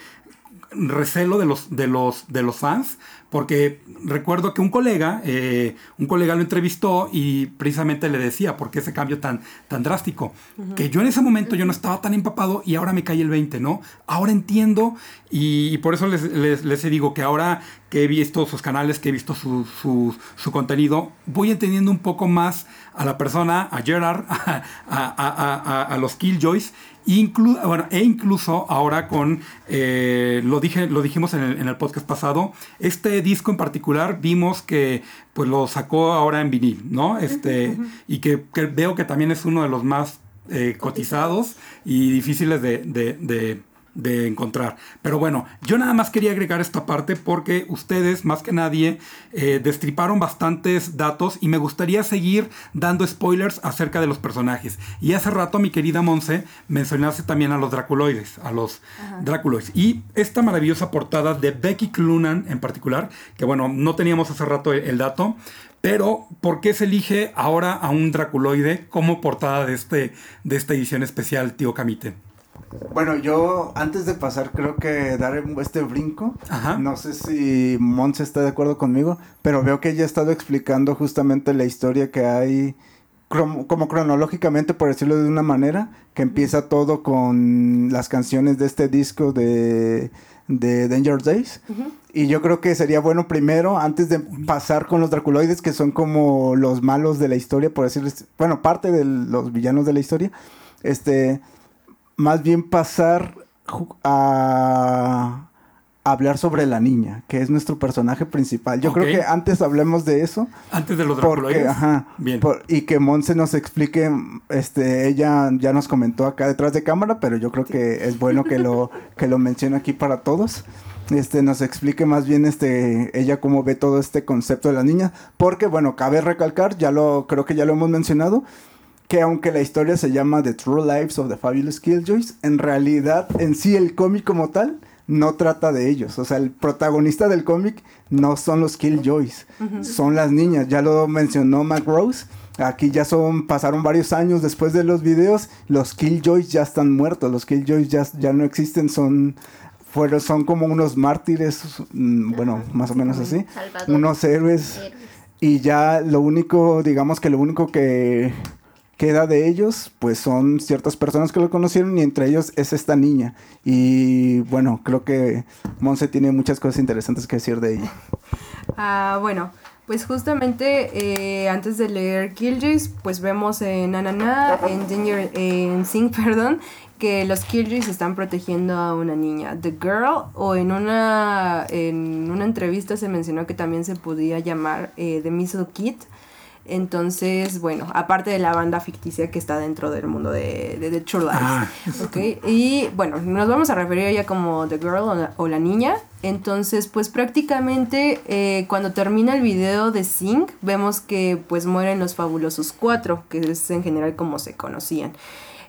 recelo de los, de los, de los fans, porque recuerdo que un colega, eh, un colega lo entrevistó y precisamente le decía, ¿por qué ese cambio tan, tan drástico? Que yo en ese momento yo no estaba tan empapado y ahora me cae el 20, ¿no? Ahora entiendo y, y por eso les, les, les digo que ahora que he visto sus canales, que he visto su, su, su contenido, voy entendiendo un poco más a la persona, a Gerard, a, a, a, los Killjoys Inclu bueno, e incluso ahora con, eh, lo, dije, lo dijimos en el, en el, podcast pasado, este disco en particular vimos que pues lo sacó ahora en vinil, ¿no? Este, uh -huh. Y que, que, veo que también es uno de los más eh, cotizados y difíciles de, de, de de encontrar. Pero bueno, yo nada más quería agregar esta parte porque ustedes, más que nadie, eh, destriparon bastantes datos y me gustaría seguir dando spoilers acerca de los personajes. Y hace rato, mi querida Monse, mencionaste también a los Draculoides, a los Ajá. Draculoides. Y esta maravillosa portada de Becky Clunan en particular, que bueno, no teníamos hace rato el, el dato, pero, ¿por qué se elige ahora a un Draculoide como portada de, este, de esta edición especial, tío Camite? Bueno, yo antes de pasar creo que dar este brinco, Ajá. no sé si Monse está de acuerdo conmigo, pero veo que ella ha estado explicando justamente la historia que hay como, como cronológicamente, por decirlo de una manera, que empieza todo con las canciones de este disco de, de Danger Days. Uh -huh. Y yo creo que sería bueno primero, antes de pasar con los Draculoides, que son como los malos de la historia, por decirles, bueno, parte de los villanos de la historia, este más bien pasar a, hablar sobre la niña, que es nuestro personaje principal. Yo okay. creo que antes hablemos de eso. Antes de los porque, ajá, Bien. Por, y que Monse nos explique, este, ella ya nos comentó acá detrás de cámara, pero yo creo que es bueno que lo, que lo mencione aquí para todos. Este, nos explique más bien este, ella cómo ve todo este concepto de la niña, porque bueno, cabe recalcar, ya lo, creo que ya lo hemos mencionado, que aunque la historia se llama The True Lives of the Fabulous Killjoys, en realidad en sí el cómic como tal no trata de ellos. O sea, el protagonista del cómic no son los Killjoys, uh -huh. son las niñas. Ya lo mencionó Mac Rose. Aquí ya son, pasaron varios años después de los videos, los Killjoys ya están muertos, los Killjoys ya, ya no existen, son, fueron, son como unos mártires, mm, bueno, más o menos así, Salvador. unos héroes. Héroes. Y ya lo único, digamos que lo único que queda de ellos, pues son ciertas personas que lo conocieron y entre ellos es esta niña. Y bueno, creo que Monse tiene muchas cosas interesantes que decir de ella. Ah, bueno, pues justamente eh, antes de leer Killjoys, pues vemos en Ananá, en Danger, en Sing, perdón, que los Killjoys están protegiendo a una niña, The Girl, o en una, en una entrevista se mencionó que también se podía llamar eh, The Missile Kid. Entonces, bueno, aparte de la banda ficticia que está dentro del mundo de, de, de True Lies. Ah, okay. Y bueno, nos vamos a referir a ella como The Girl o la, o la niña. Entonces, pues prácticamente eh, cuando termina el video de Sing, vemos que pues mueren los fabulosos cuatro, que es en general como se conocían.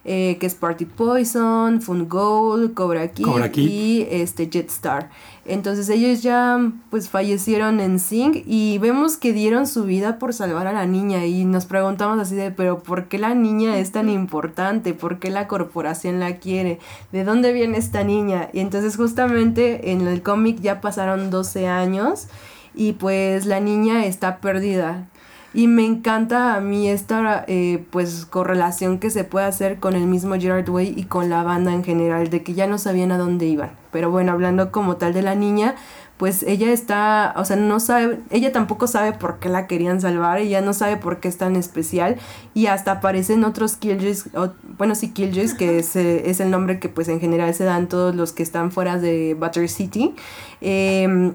Eh, que es Party Poison, Fun Gold, Cobra Kid, Cobra Kid. y este Jetstar. Entonces ellos ya pues fallecieron en Sing y vemos que dieron su vida por salvar a la niña y nos preguntamos así de pero ¿por qué la niña es tan importante? ¿Por qué la corporación la quiere? ¿De dónde viene esta niña? Y entonces justamente en el cómic ya pasaron 12 años y pues la niña está perdida. Y me encanta a mí esta eh, pues correlación que se puede hacer con el mismo Gerard Way y con la banda en general, de que ya no sabían a dónde iban. Pero bueno, hablando como tal de la niña, pues ella está, o sea, no sabe, ella tampoco sabe por qué la querían salvar, ella no sabe por qué es tan especial y hasta aparecen otros Killjoys, o, bueno, sí, Killjoys, que es, eh, es, el nombre que pues en general se dan todos los que están fuera de Butter City. Eh,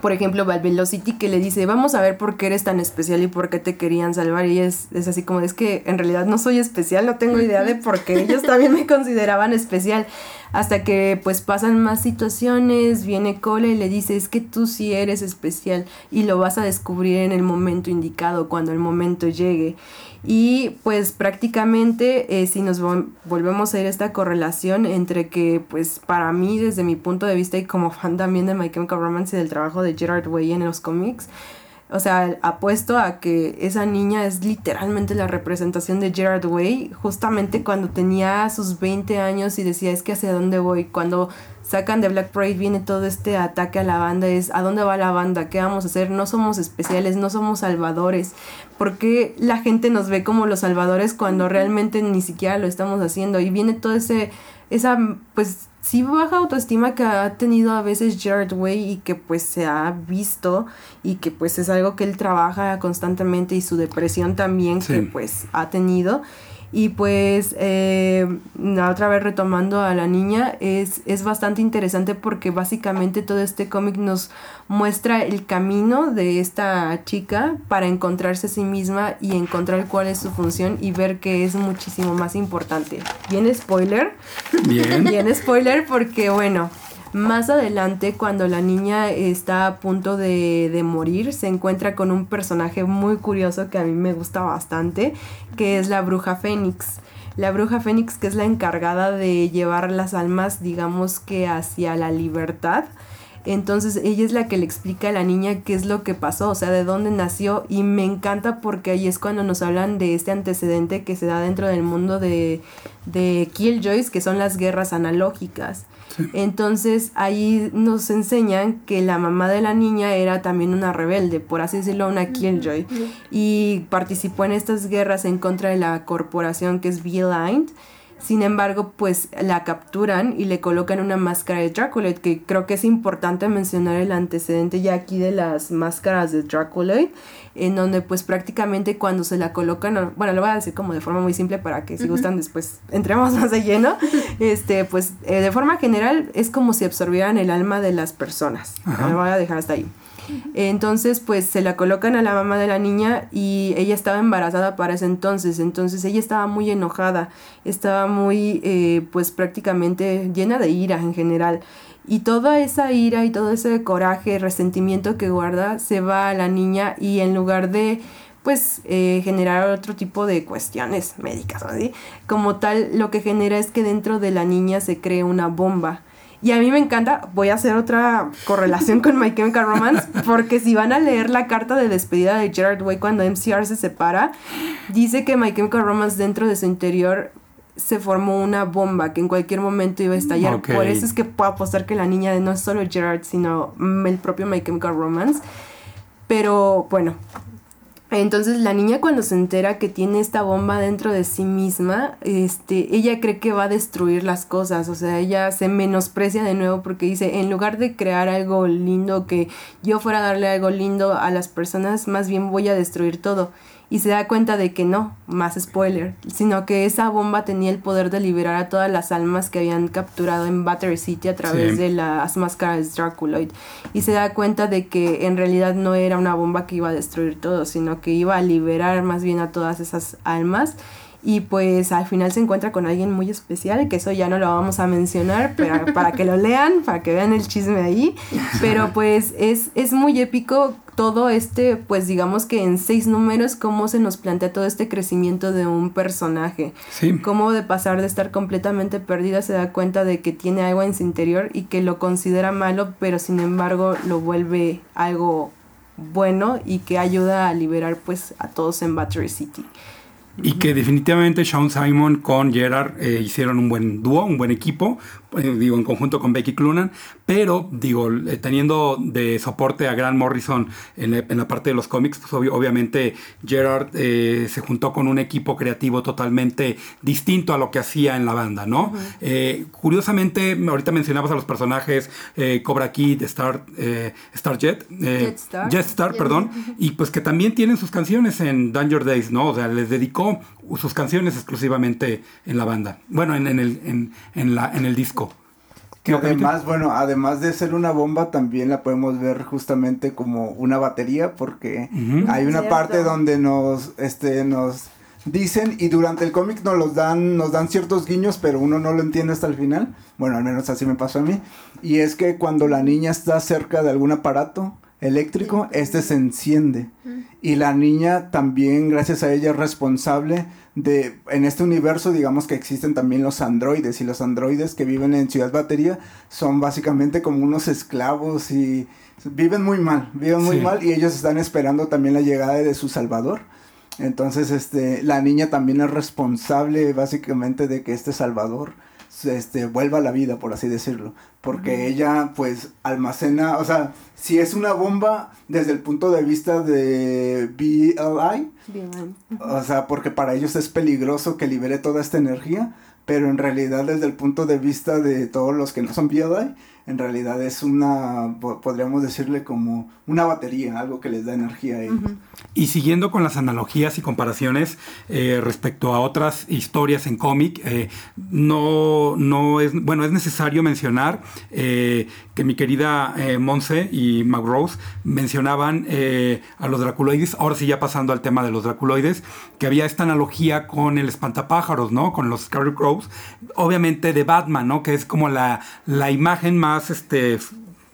por ejemplo, Val Velocity que le dice, vamos a ver por qué eres tan especial y por qué te querían salvar. Y es, es así como, es que en realidad no soy especial, no tengo idea de por qué ellos también me consideraban especial. Hasta que pues pasan más situaciones, viene Cole y le dice, es que tú sí eres especial y lo vas a descubrir en el momento indicado, cuando el momento llegue. Y pues prácticamente eh, si nos volvemos a ir esta correlación entre que pues para mí desde mi punto de vista y como fan también de My Chemical Romance y del trabajo de Gerard Way en los cómics, o sea, apuesto a que esa niña es literalmente la representación de Gerard Way, justamente cuando tenía sus 20 años y decía, es que hacia dónde voy, cuando sacan de Black Parade viene todo este ataque a la banda, es a dónde va la banda, qué vamos a hacer, no somos especiales, no somos salvadores, ¿por qué la gente nos ve como los salvadores cuando realmente ni siquiera lo estamos haciendo? Y viene todo ese, esa, pues sí baja autoestima que ha tenido a veces Jared Way y que pues se ha visto y que pues es algo que él trabaja constantemente y su depresión también que pues ha tenido y pues eh, otra vez retomando a la niña, es, es bastante interesante porque básicamente todo este cómic nos muestra el camino de esta chica para encontrarse a sí misma y encontrar cuál es su función y ver que es muchísimo más importante. Bien spoiler. Bien. Bien spoiler porque bueno, más adelante, cuando la niña está a punto de, morir, se encuentra con un personaje muy curioso que a mí me gusta bastante, que es la bruja Fénix. La bruja Fénix, que es la encargada de llevar las almas, digamos que hacia la libertad. Entonces ella es la que le explica a la niña qué es lo que pasó, o sea, de dónde nació. Y me encanta porque ahí es cuando nos hablan de este antecedente que se da dentro del mundo de, de Killjoys, que son las guerras analógicas. Entonces ahí nos enseñan que la mamá de la niña era también una rebelde, por así decirlo, una killjoy, y participó en estas guerras en contra de la corporación que es V-Line. Sin embargo, pues la capturan y le colocan una máscara de Draculite, que creo que es importante mencionar el antecedente ya aquí de las máscaras de Draculite, en donde pues prácticamente cuando se la colocan, bueno, lo voy a decir como de forma muy simple para que si gustan después entremos más de lleno, este, pues eh, de forma general es como si absorbieran el alma de las personas. Lo voy a dejar hasta ahí. Entonces, pues se la colocan a la mamá de la niña y ella estaba embarazada para ese entonces. Entonces ella estaba muy enojada, estaba muy, eh, pues prácticamente llena de ira en general. Y toda esa ira y todo ese coraje, resentimiento que guarda, se va a la niña y en lugar de pues eh, generar otro tipo de cuestiones médicas, ¿sí? Como tal, lo que genera es que dentro de la niña se cree una bomba. Y a mí me encanta, voy a hacer otra correlación con My Chemical Romance, porque si van a leer la carta de despedida de Gerard Way cuando MCR se separa, dice que My Chemical Romance dentro de su interior se formó una bomba que en cualquier momento iba a estallar. Por eso es que puedo apostar que la niña no es solo Gerard, sino el propio My Chemical Romance. Pero bueno, entonces la niña cuando se entera que tiene esta bomba dentro de sí misma, este, ella cree que va a destruir las cosas, o sea, ella se menosprecia de nuevo porque dice, en lugar de crear algo lindo, que yo fuera a darle algo lindo a las personas, más bien voy a destruir todo y se da cuenta de que no, más spoiler, sino que esa bomba tenía el poder de liberar a todas las almas que habían capturado en Battery City a través de las máscaras Draculoid. Y se da cuenta de que en realidad no era una bomba que iba a destruir todo, sino que iba a liberar más bien a todas esas almas y pues al final se encuentra con alguien muy especial, que eso ya no lo vamos a mencionar, pero para que lo lean, para que vean el chisme ahí. Pero pues es, es muy épico todo este, pues digamos que en seis números, cómo se nos plantea todo este crecimiento de un personaje. Sí. Cómo de pasar de estar completamente perdida se da cuenta de que tiene algo en su interior y que lo considera malo, pero sin embargo lo vuelve algo bueno y que ayuda a liberar pues a todos en Battery City. Y que definitivamente Sean Simon con Gerard eh, hicieron un buen dúo, un buen equipo, eh, digo, en conjunto con Becky Clunan, pero, digo, eh, teniendo de soporte a Grant Morrison en, la parte de los cómics, pues obviamente Gerard se juntó con un equipo creativo totalmente distinto a lo que hacía en la banda, ¿no? curiosamente, ahorita mencionabas a los personajes Cobra Kid, Star, Star Jet, Jet Star, perdón, y pues que también tienen sus canciones en Danger Days, ¿no? O sea, les dedicó sus canciones exclusivamente en la banda. Bueno, en, el, en, la, en el disco. Que además, bueno, además de ser una bomba, también la podemos ver justamente como una batería, porque hay una parte donde nos, este, nos dicen y durante el cómic nos los dan, nos dan ciertos guiños, pero uno no lo entiende hasta el final. Bueno, al menos así me pasó a mí. Y es que cuando la niña está cerca de algún aparato, eléctrico, este se enciende. Y la niña también, gracias a ella, es responsable de, en este universo, digamos que existen también los androides, y los androides que viven en Ciudad Batería son básicamente como unos esclavos y viven muy mal, viven muy Sí. mal, y ellos están esperando también la llegada de su salvador. Entonces, este, la niña también es responsable básicamente de que este Salvador este, vuelva a la vida, por así decirlo. Porque ella, pues, almacena, o sea, si es una bomba desde el punto de vista de BLI, Bien. o sea, porque para ellos es peligroso que libere toda esta energía, pero en realidad desde el punto de vista de todos los que no son BLI, en realidad es una, po- podríamos decirle como una batería, algo que les da energía a ellos. Y siguiendo con las analogías y comparaciones eh, respecto a otras historias en cómic, eh, no, no es, bueno, es necesario mencionar eh, que mi querida eh, Monse y McRose mencionaban eh, a los draculoides, ahora sí ya pasando al tema de los draculoides, que había esta analogía con el espantapájaros, ¿no? Con los Scarecrows, obviamente de Batman, ¿no? Que es como la, la imagen más, este,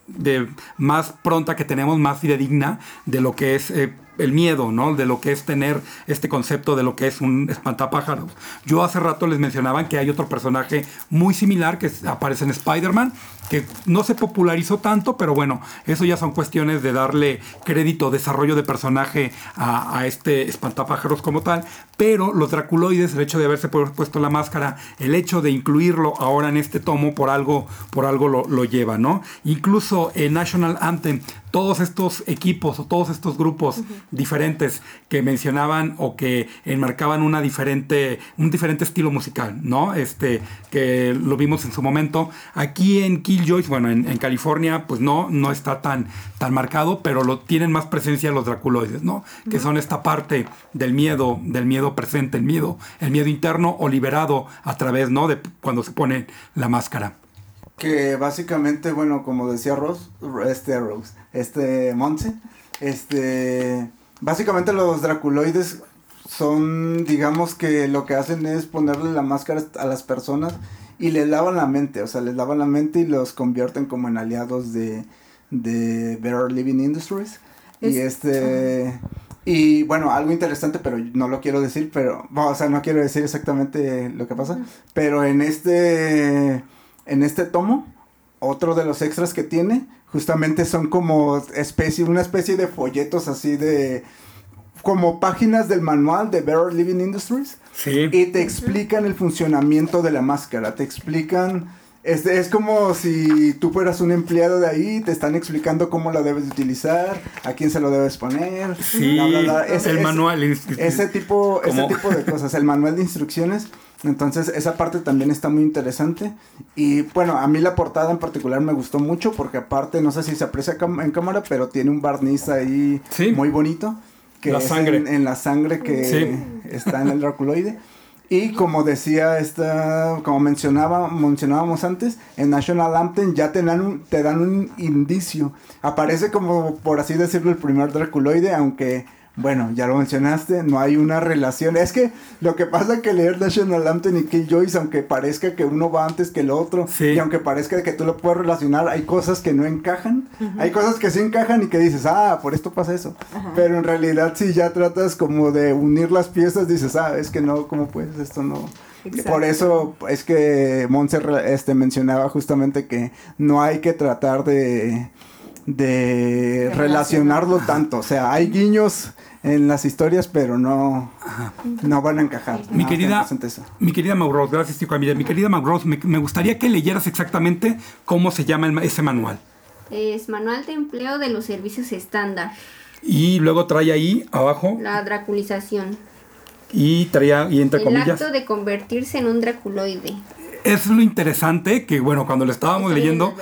de más pronta que tenemos, más fidedigna de lo que es eh, el miedo, ¿no? De lo que es tener este concepto de lo que es un espantapájaros. Yo hace rato les mencionaban que hay otro personaje muy similar que aparece en Spider-Man, que no se popularizó tanto, pero bueno, eso ya son cuestiones de darle crédito, desarrollo de personaje a, a este espantapájaros como tal. Pero los draculoides, el hecho de haberse pu- puesto la máscara, el hecho de incluirlo ahora en este tomo, por algo, por algo lo, lo lleva, ¿no? Incluso en National Anthem, todos estos equipos o todos estos grupos diferentes que mencionaban o que enmarcaban una diferente, un diferente estilo musical, ¿no? Este, que lo vimos en su momento. Aquí en Killjoys, bueno, en, en California, pues no, no está tan, tan marcado, pero lo tienen más presencia los draculoides, ¿no? Que son esta parte del miedo, del miedo presente, el miedo, el miedo interno o liberado a través, ¿no? De cuando se pone la máscara. Que básicamente, bueno, como decía Ross, este Rose, este Monse, este, básicamente los draculoides son, digamos que lo que hacen es ponerle la máscara a las personas y les lavan la mente, o sea, les lavan la mente y los convierten como en aliados de, de Better Living Industries. Y Es- este, y bueno, algo interesante, pero no lo quiero decir, pero, bueno, o sea, no quiero decir exactamente lo que pasa, pero en este, en este tomo, otro de los extras que tiene, justamente son como especie, una especie de folletos así de, como páginas del manual de Better Living Industries. Sí. Y te explican el funcionamiento de la máscara, te explican, es, es como si tú fueras un empleado de ahí, te están explicando cómo la debes de utilizar, a quién se lo debes poner, Sí, bla, bla, bla. Ese- el ese- manual. Ese tipo, ese tipo de cosas, el manual de instrucciones. Entonces, esa parte también está muy interesante. Y bueno, a mí la portada en particular me gustó mucho porque aparte, no sé si se aprecia en cámara, pero tiene un barniz ahí Sí. muy bonito. Que La es sangre. En, en la sangre que Sí. está en el draculoide. Y como decía esta, como mencionaba, mencionábamos antes, en National Anthem ya te dan, un, te dan un indicio. Aparece como, por así decirlo, el primer draculoide, aunque, bueno, ya lo mencionaste, no hay una relación. Es que lo que pasa es que leer National Anthem y Killjoys, aunque parezca que uno va antes que el otro, Sí. y aunque parezca que tú lo puedes relacionar, hay cosas que no encajan. Hay cosas que sí encajan y que dices, ah, por esto pasa eso. Pero en realidad si ya tratas como de unir las piezas, dices, ah, es que no, ¿cómo puedes? Esto no... Exacto. Por eso es que Montse re- este, mencionaba justamente que no hay que tratar de, de relacionarlo tanto. O sea, hay guiños en las historias, pero no, no van a encajar. Mi querida, mi querida Mauro, gracias, Tico Amida. Mi querida Mauro, me, me gustaría que leyeras exactamente cómo se llama el ma- ese manual. Es Manual de Empleo de los Servicios Estándar. Y luego trae ahí abajo La draculización. y traía y entre el comillas. acto de convertirse en un draculoide. Es lo interesante que, bueno, cuando lo estábamos leyendo,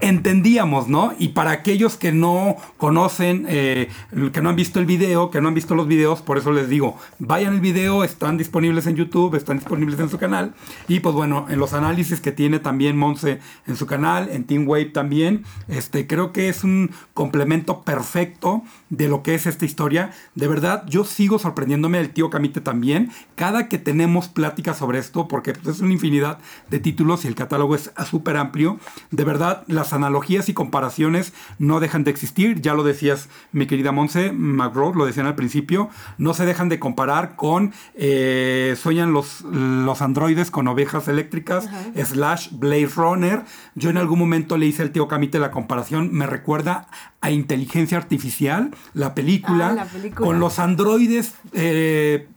entendíamos, ¿no? Y para aquellos que no conocen, eh, que no han visto el video, que no han visto los videos, por eso les digo, vayan al video, están disponibles en YouTube, están disponibles en su canal. Y pues bueno, en los análisis que tiene también Monse en su canal, en Team Wave también, este, creo que es un complemento perfecto de lo que es esta historia. De verdad, yo sigo sorprendiéndome, el tío Camite también, cada que tenemos pláticas sobre esto, porque pues, es una infinidad de títulos y el catálogo es súper amplio. De verdad, las analogías y comparaciones no dejan de existir. Ya lo decías, mi querida Monse, McGraw, lo decían al principio, no se dejan de comparar con eh, Sueñan los, los androides con ovejas eléctricas, slash Blade Runner. Yo en algún momento le hice al tío Camite la comparación, me recuerda a Inteligencia Artificial, la película, Ah, la película. con los androides eh,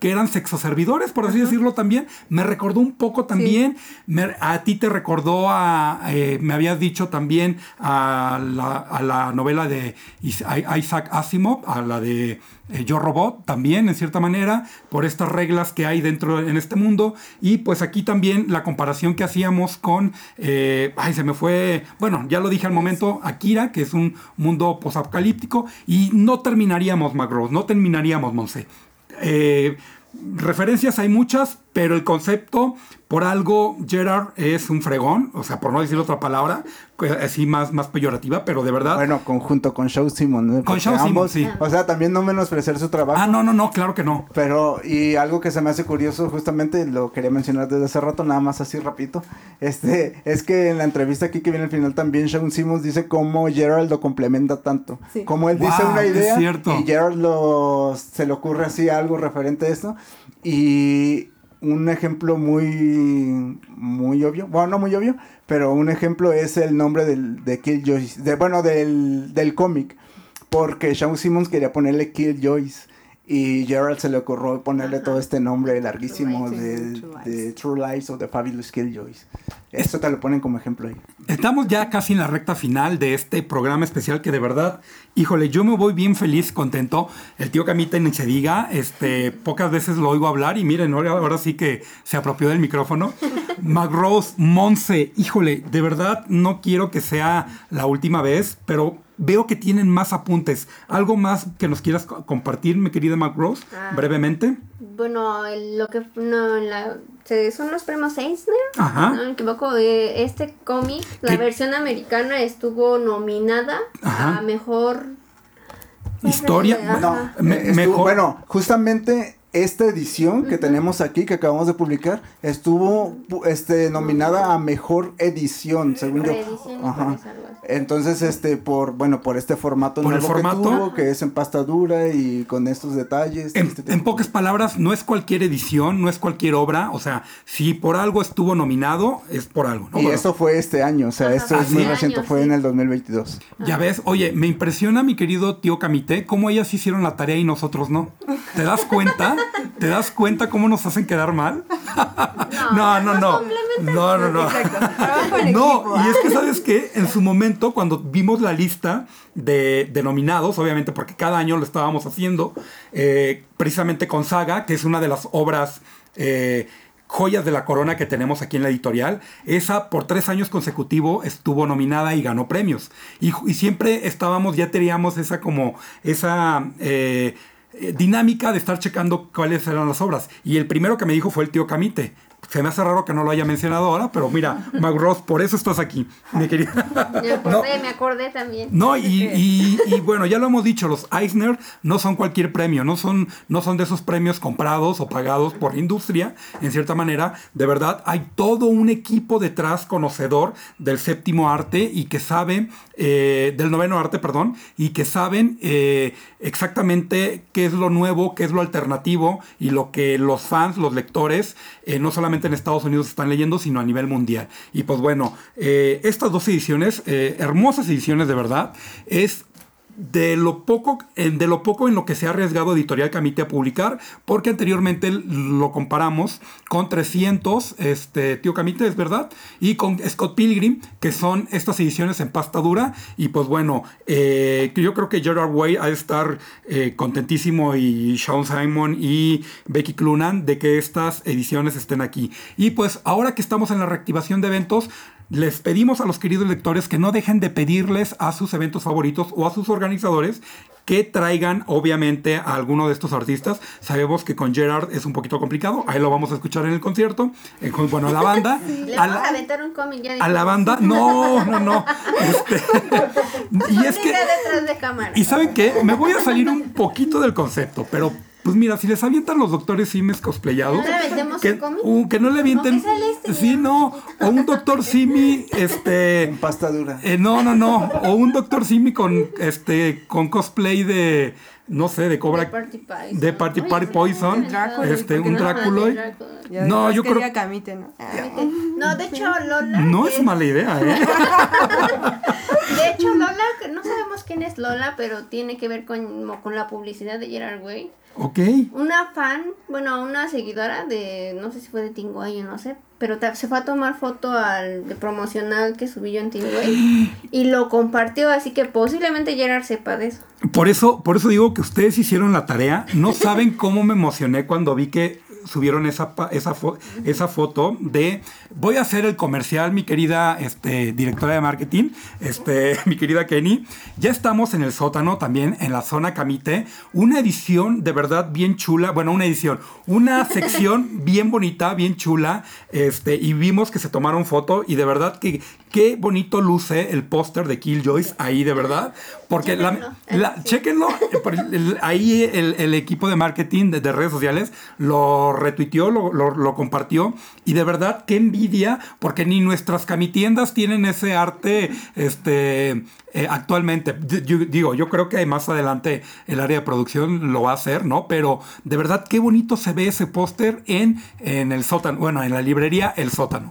que eran sexoservidores, por así decirlo también. Me recordó un poco también, me- a ti te recordó a, eh, me habías dicho también a la, a la novela de Is- Isaac Asimov, a la de eh, Yo Robot también, en cierta manera, por estas reglas que hay dentro en este mundo. Y pues aquí también la comparación que hacíamos con, eh, ay, se me fue, bueno, ya lo dije al momento, Akira, que es un mundo posapocalíptico, y no terminaríamos, Magros, no terminaríamos, Monse. Eh, referencias hay muchas, pero el concepto, por algo, Gerard es un fregón, o sea, por no decir otra palabra, así más, más peyorativa, pero de verdad. Bueno, conjunto con Shaw Simon. ¿no? Porque Shaw Simon, sí. O sea, también no menospreciar su trabajo. ah, no, no, no, claro que no. Pero, y algo que se me hace curioso, justamente lo quería mencionar desde hace rato, nada más así rapidito, este, es que en la entrevista aquí que viene al final también Shawn Simmons dice cómo Gerald lo complementa tanto. Sí. Como él dice una es idea cierto. y Gerald lo, se le ocurre así algo referente a esto. Y un ejemplo muy, muy obvio, bueno, no muy obvio, pero un ejemplo es el nombre del, de Killjoy, de, bueno, del, del cómic, porque Shawn Simmons quería ponerle Killjoys. Y Gerald se le ocurrió ponerle todo este nombre larguísimo de. True Lies. de True Lies o The Fabulous Killjoys. Esto te lo ponen como ejemplo ahí. Estamos ya casi en la recta final de este programa especial que de verdad, híjole, yo me voy bien feliz, contento. El tío Camita ni se diga, este, pocas veces lo oigo hablar y miren, ahora, ahora sí que se apropió del micrófono. Magrose, Monse, híjole, de verdad no quiero que sea la última vez, pero veo que tienen más apuntes. ¿Algo más que nos quieras co- compartir, mi querida Magrose, Ah. brevemente? Bueno, lo que no, la, se- son los premios Eisner, Ajá. no me equivoco. eh, este cómic, la versión americana estuvo nominada Ajá. a mejor Historia. No, Me- estuvo- mejor- bueno, justamente esta edición que tenemos aquí, que acabamos de publicar, estuvo pu- este, nominada a mejor edición, según yo. Ajá. Entonces, este, por, bueno, por este formato Por el nuevo formato. que tuvo, que es en pasta dura y con estos detalles. En, este en pocas palabras, no es cualquier edición, no es cualquier obra. O sea, si por algo estuvo nominado, es por algo. ¿no? Y Bueno, esto fue este año, o sea, esto es muy este reciente, fue sí. en el 2022. Ya ves, oye, me impresiona mi querido tío Camité, cómo ellas hicieron la tarea y nosotros no. ¿Te das cuenta? ¿Te das cuenta cómo nos hacen quedar mal? No, no, no. No, no, no. Exacto. Trabajo en No, equipo. y es que sabes que en su momento, cuando vimos la lista de, nominados, obviamente porque cada año lo estábamos haciendo, eh, precisamente con Saga, que es una de las obras eh, joyas de la corona que tenemos aquí en la editorial, esa por tres años consecutivos estuvo nominada y ganó premios. Y, siempre estábamos, ya teníamos esa como, esa... eh, dinámica de estar checando cuáles eran las obras. Y el primero que me dijo fue el tío Camite. Se me hace raro que no lo haya mencionado ahora, pero mira, Magros, por eso estás aquí, mi querida. Me acordé, me acordé también. No, y, y- y bueno, ya lo hemos dicho, los Eisner no son cualquier premio, no son, no son de esos premios comprados o pagados por la industria, en cierta manera. De verdad, hay todo un equipo detrás conocedor del séptimo arte y que sabe, eh, del noveno arte, perdón, y que saben eh, exactamente qué es lo nuevo, qué es lo alternativo y lo que los fans, los lectores, eh, no solamente en Estados Unidos están leyendo, sino a nivel mundial. Y pues bueno, eh, estas dos ediciones, eh, hermosas ediciones de verdad, es de lo poco en, de lo poco en lo que se ha arriesgado Editorial Camite a publicar, porque anteriormente lo comparamos con 300, este, Tío Camite, es verdad, y con Scott Pilgrim, que son estas ediciones en pasta dura, y pues bueno, eh, yo creo que Gerard Way ha de estar eh, contentísimo y Sean Simon y Becky Clunan de que estas ediciones estén aquí. Y pues ahora que estamos en la reactivación de eventos, les pedimos a los queridos lectores que no dejen de pedirles a sus eventos favoritos o a sus organizadores que traigan obviamente a alguno de estos artistas. Sabemos que con Gerard es un poquito complicado, ahí lo vamos a escuchar en el concierto, con- bueno, a la banda. Le a, vamos a la, aventar un cómic ya a la banda, no, no, no. Este, y es que... Y saben qué, me voy a salir un poquito del concepto, pero Pues mira, si les avientan los doctores Simis cosplayados, ¿No le aventemos que, uh, que no le avienten. No, este, sí, ¿no? no. O un doctor Simi, este. En pasta dura. eh, no, no, no. O un doctor Simi con este. con cosplay de. no sé, de Cobra. De Party Poison. de Party Oye, Party sí, Poison. Drácula, este, ¿por qué un no? Dráculoid. Ya No, después yo creo- Camite, ¿no? No, de hecho, Lola. No es mala idea, ¿eh? De hecho, Lola, no sabemos quién es Lola, pero tiene que ver con, con la publicidad de Gerard Way. Ok. Una fan, bueno, una seguidora de, no sé si fue de Tinguay o no sé, pero se fue a tomar foto al de promocional que subí yo en Tinguay y lo compartió, así que posiblemente Gerard sepa de eso. Por eso, por eso digo que ustedes hicieron la tarea. No saben cómo me emocioné cuando vi que subieron esa, esa, fo- esa foto de voy a hacer el comercial, mi querida este, directora de marketing, este, mi querida Kenny. Ya estamos en el sótano también, en la zona Camite. Una edición de verdad bien chula. Bueno, una edición, una sección bien bonita, bien chula. Este, y vimos que se tomaron foto y de verdad que qué bonito luce el póster de Killjoys ahí, de verdad. Porque la, el- el- ahí el, el equipo de marketing de, de redes sociales lo retuiteó, lo, lo- lo compartió y de verdad qué envidia porque ni nuestras camitiendas tienen ese arte este, eh, actualmente. Yo- digo, yo creo que más adelante el área de producción lo va a hacer, ¿no? Pero de verdad qué bonito se ve ese póster en, en el sótano, bueno, en la librería El Sótano.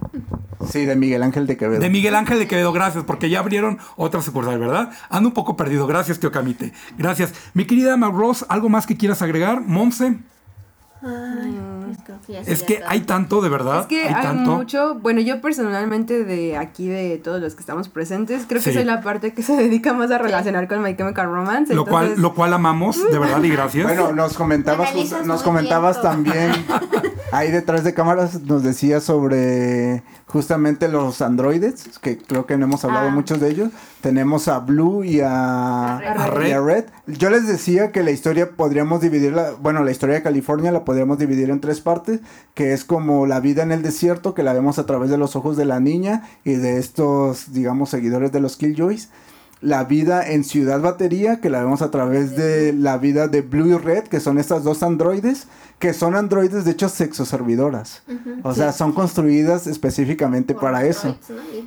Sí, de Miguel Ángel de Quevedo. De Miguel Ángel de Quevedo, gracias, porque ya abrieron otra sucursal, ¿verdad? Ando un poco perdido. Gracias, tío Camite. Gracias. Mi querida Mac Ross, ¿algo más que quieras agregar? Monse, Ay, pues creo que ya sí, es que hay tanto, de verdad. Es que hay, tanto. mucho, bueno, yo personalmente de aquí, de todos los que estamos presentes, creo que Sí. soy la parte que se dedica más a relacionar con My Chemical Romance. Lo cual, lo cual amamos, de verdad, y gracias. Bueno, nos comentabas, nos comentabas también, ahí detrás de cámaras nos decías sobre justamente los androides, que creo que no hemos hablado Ah. muchos de ellos. Tenemos a Blue y a, A Red. y a Red. Yo les decía que la historia podríamos dividirla, bueno, la historia de California la podríamos dividir en tres partes, que es como la vida en el desierto, que la vemos a través de los ojos de la niña y de estos, digamos, seguidores de los Killjoys la vida en Ciudad Batería, que la vemos a través de la vida de Blue y Red, que son estas dos androides, que son androides de hecho sexoservidoras. Ujú. O sea, son construidas específicamente Por para eso.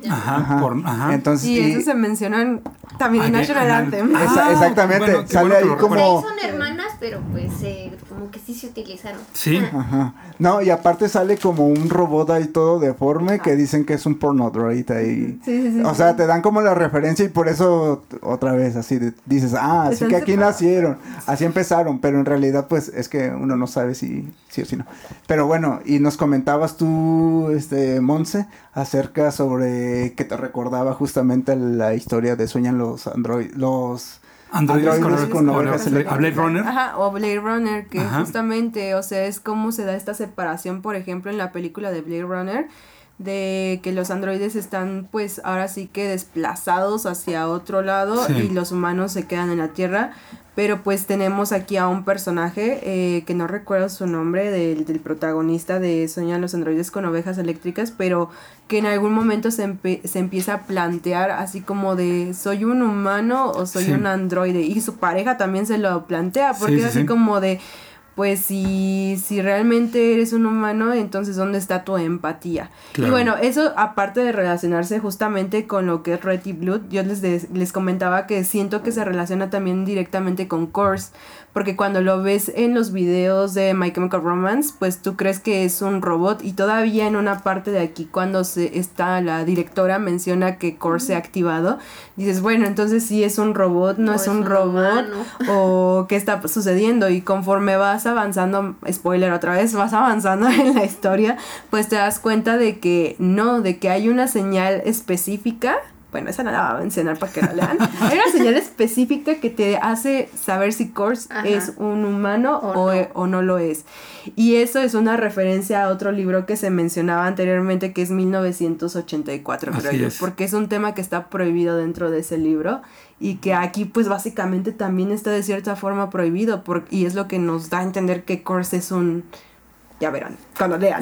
Ajá, Ajá. por- ajá. Entonces, Y y- eso se mencionan también en Ah, National en- Anthem. Esa- Ah, exactamente, bueno, sale bueno ahí como- ahí son hermanas, pero pues eh, como que sí se utilizaron. Sí. Ajá. No, y aparte sale como un robot ahí todo deforme que dicen que es un porno droid ahí. Sí, sí, sí. O sea, te dan como la referencia y por eso otra vez así de- dices, ah, así Están que aquí separados. nacieron, así empezaron, pero en realidad pues es que uno no sabe si sí o si no. Pero bueno, y nos comentabas tú, este, Monse, acerca sobre que te recordaba justamente la historia de Sueñan los android, los Androides con, androides con ovejas a eléctricas. Blade Runner. Ajá, o Blade Runner, que Ajá. justamente, o sea, es cómo se da esta separación, por ejemplo, en la película de Blade Runner, de que los androides están, pues, ahora sí que desplazados hacia otro lado Sí. y los humanos se quedan en la Tierra. Pero pues tenemos aquí a un personaje eh, que no recuerdo su nombre del, del protagonista de Soñan los androides con ovejas eléctricas, pero que en algún momento se, se empieza a plantear así como de soy un humano o soy Sí. un androide y su pareja también se lo plantea porque Sí, es sí, así sí. como de pues si, si realmente eres un humano, entonces ¿dónde está tu empatía? Claro. Y bueno, eso aparte de relacionarse justamente con lo que es Red y Blood, yo les, les comentaba que siento que se relaciona también directamente con Course, porque cuando lo ves en los videos de My Chemical Romance, pues tú crees que es un robot y todavía en una parte de aquí cuando se está la directora menciona que Course se ha activado, dices, bueno, entonces sí es un robot, no es, es un, un robot humano. o qué está sucediendo y conforme vas avanzando, spoiler otra vez, vas avanzando en la historia, pues te das cuenta de que no, de que hay una señal específica. Bueno, esa no la voy a mencionar para que la lean. Hay una señal específica que te hace saber si Kors Ajá. es un humano O o, no. o no lo es. Y eso es una referencia a otro libro que se mencionaba anteriormente, que es 1984, creo yo, es. porque es un tema que está prohibido dentro de ese libro y que aquí pues básicamente también está de cierta forma prohibido por- y es lo que nos da a entender que Kors es un... Ya verán, cuando lean.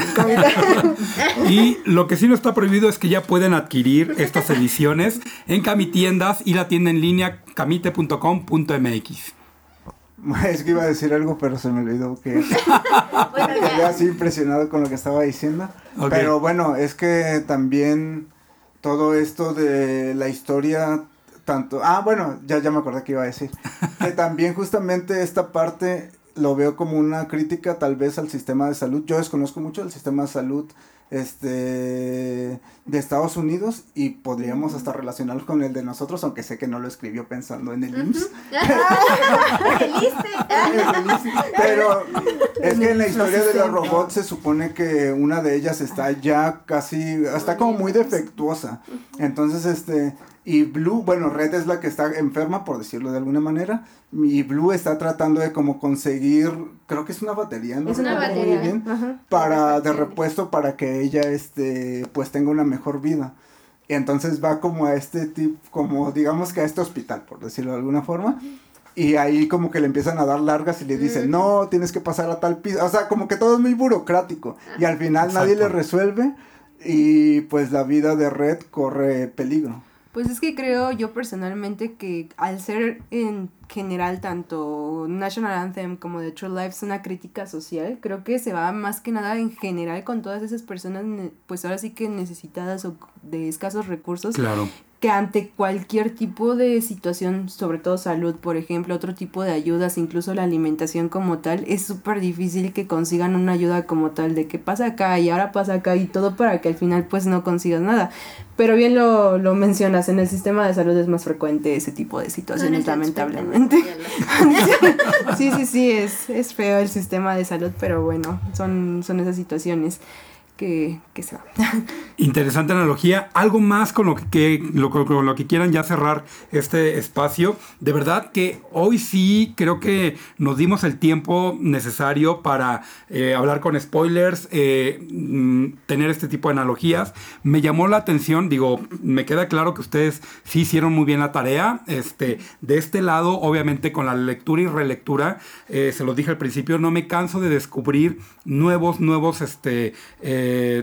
Y lo que sí no está prohibido es que ya pueden adquirir estas ediciones en Camitiendas y la tienda en línea camite.com.mx. Es que iba a decir algo, pero se me olvidó que Bueno, quedé así impresionado con lo que estaba diciendo. Pero bueno, es que también todo esto de la historia, tanto... Ah, bueno, ya, ya me acordé que iba a decir. Que también justamente esta parte lo veo como una crítica tal vez al sistema de salud. Yo desconozco mucho el sistema de salud este de Estados Unidos y podríamos hasta relacionarlo con el de nosotros, aunque sé que no lo escribió pensando en el IMSS. Pero es que en la historia de los robots se supone que una de ellas está ya casi, está como muy defectuosa. Entonces, este, y Blue, bueno, Red es la que está enferma, por decirlo de alguna manera, y Blue está tratando de como conseguir, creo que es una batería, ¿no? Es una batería. muy bien, Ajá. para, de repuesto para que ella, este, pues tenga una mejor vida. Y entonces va como a este tipo, como digamos que a este hospital, por decirlo de alguna forma. Y ahí como que le empiezan a dar largas y le dicen, no, tienes que pasar a tal piso. O sea, como que todo es muy burocrático. Y al final nadie le resuelve y pues la vida de Red corre peligro. Pues es que creo yo personalmente que al ser en general tanto National Anthem como The True Lives una crítica social, creo que se va más que nada en general con todas esas personas ne- pues ahora sí que necesitadas o de escasos recursos Claro. que ante cualquier tipo de situación, sobre todo salud, por ejemplo, otro tipo de ayudas, incluso la alimentación como tal, es súper difícil que consigan una ayuda como tal de que pasa acá y ahora pasa acá y todo para que al final pues no consigas nada. Pero bien lo, lo mencionas, en el sistema de salud es más frecuente ese tipo de situaciones, lamentablemente. sí, sí, sí, es, es feo el sistema de salud, pero bueno, son, son esas situaciones que, se van. Interesante analogía. Algo más con lo que, lo, con- lo que quieran ya cerrar este espacio. De verdad que hoy sí creo que nos dimos el tiempo necesario para eh, hablar con spoilers, eh, mm, tener este tipo de analogías. Me llamó la atención, digo, me queda claro que ustedes sí hicieron muy bien la tarea. Este, de este lado, obviamente con la lectura y relectura, eh, se los dije al principio, no me canso de descubrir nuevos, nuevos este,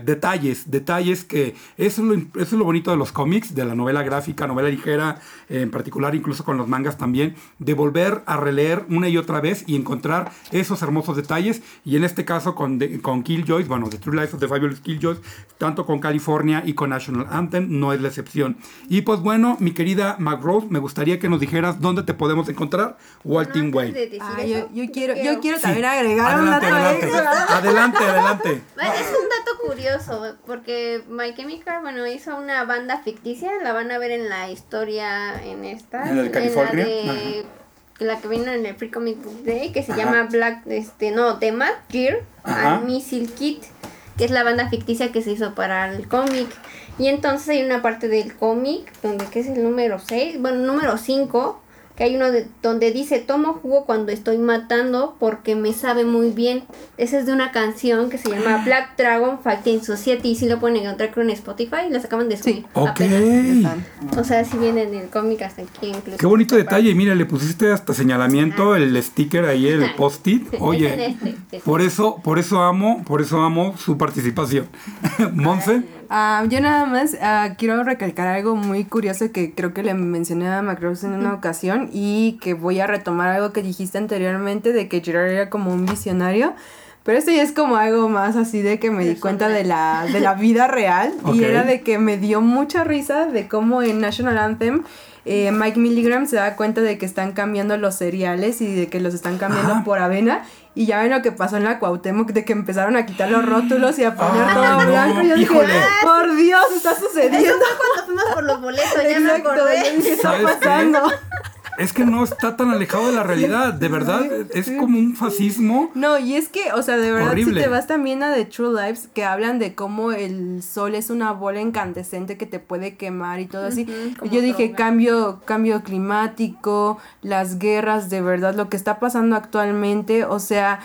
detalles, detalles que eso es, lo, eso es lo bonito de los cómics, de la novela gráfica, novela ligera, eh, en particular incluso con los mangas también, de volver a releer una y otra vez y encontrar esos hermosos detalles. Y en este caso con, de- con Killjoys, bueno, The True Life of the Fabulous Killjoys, tanto con California y con National Anthem, no es la excepción. Y pues bueno, mi querida McRose, me gustaría que nos dijeras dónde te podemos encontrar, Walting Way. de Ah, yo, yo quiero, yo quiero- Sí. también agregar un Adelante, dato adelante, adelante, adelante. Es un dato curioso, porque My Chemical, bueno, hizo una banda ficticia, la van a ver en la historia en esta. ¿En la de California? de- la que vino en el Free Comic Book Day, que se Ajá. llama Black, este, no, The Mad Gear and Missile Kit, que es la banda ficticia que se hizo para el cómic. Y entonces hay una parte del cómic, donde que es el número 6, bueno, número 5, que hay uno de, donde dice, tomo jugo cuando estoy matando porque me sabe muy bien. Esa es de una canción que se llama Black Dragon Fighting Society y si lo pueden encontrar creo en Spotify y las acaban de subir. Sí. Ok. O sea, si viene en el cómic hasta aquí incluso. Qué bonito detalle. Y mira, le pusiste hasta señalamiento, el sticker ahí, el Ajá. post-it. Oye, este, este. por eso, por eso amo, por eso amo su participación. Monse, Ah, yo nada más ah, quiero recalcar algo muy curioso que creo que le mencioné a Macross en una ocasión y que voy a retomar algo que dijiste anteriormente de que Gerard era como un visionario. Pero esto ya es como algo más así de que me di cuenta de la, de la vida real. Y era de que me dio mucha risa de cómo en National Anthem eh, Mike Milligram se da cuenta de que están cambiando los cereales y de que los están cambiando por avena. Y ya ven lo que pasó en la Cuauhtémoc, de que empezaron a quitar los rótulos y a poner Ay, todo no, blanco. Y yo dije, híjole. por Dios, está sucediendo. Cuando fuimos por los boletos, ya me Exacto, acordé. yo dije, ¿qué está ¿Sabes qué? Es que no está tan alejado de la realidad. De verdad, es como un fascismo. No, y es que, o sea, de verdad, Horrible. si te vas también a The True Lives, que hablan de cómo el sol es una bola incandescente que te puede quemar y todo así. Yo dije, droga. cambio, cambio climático, las guerras, de verdad, lo que está pasando actualmente, o sea,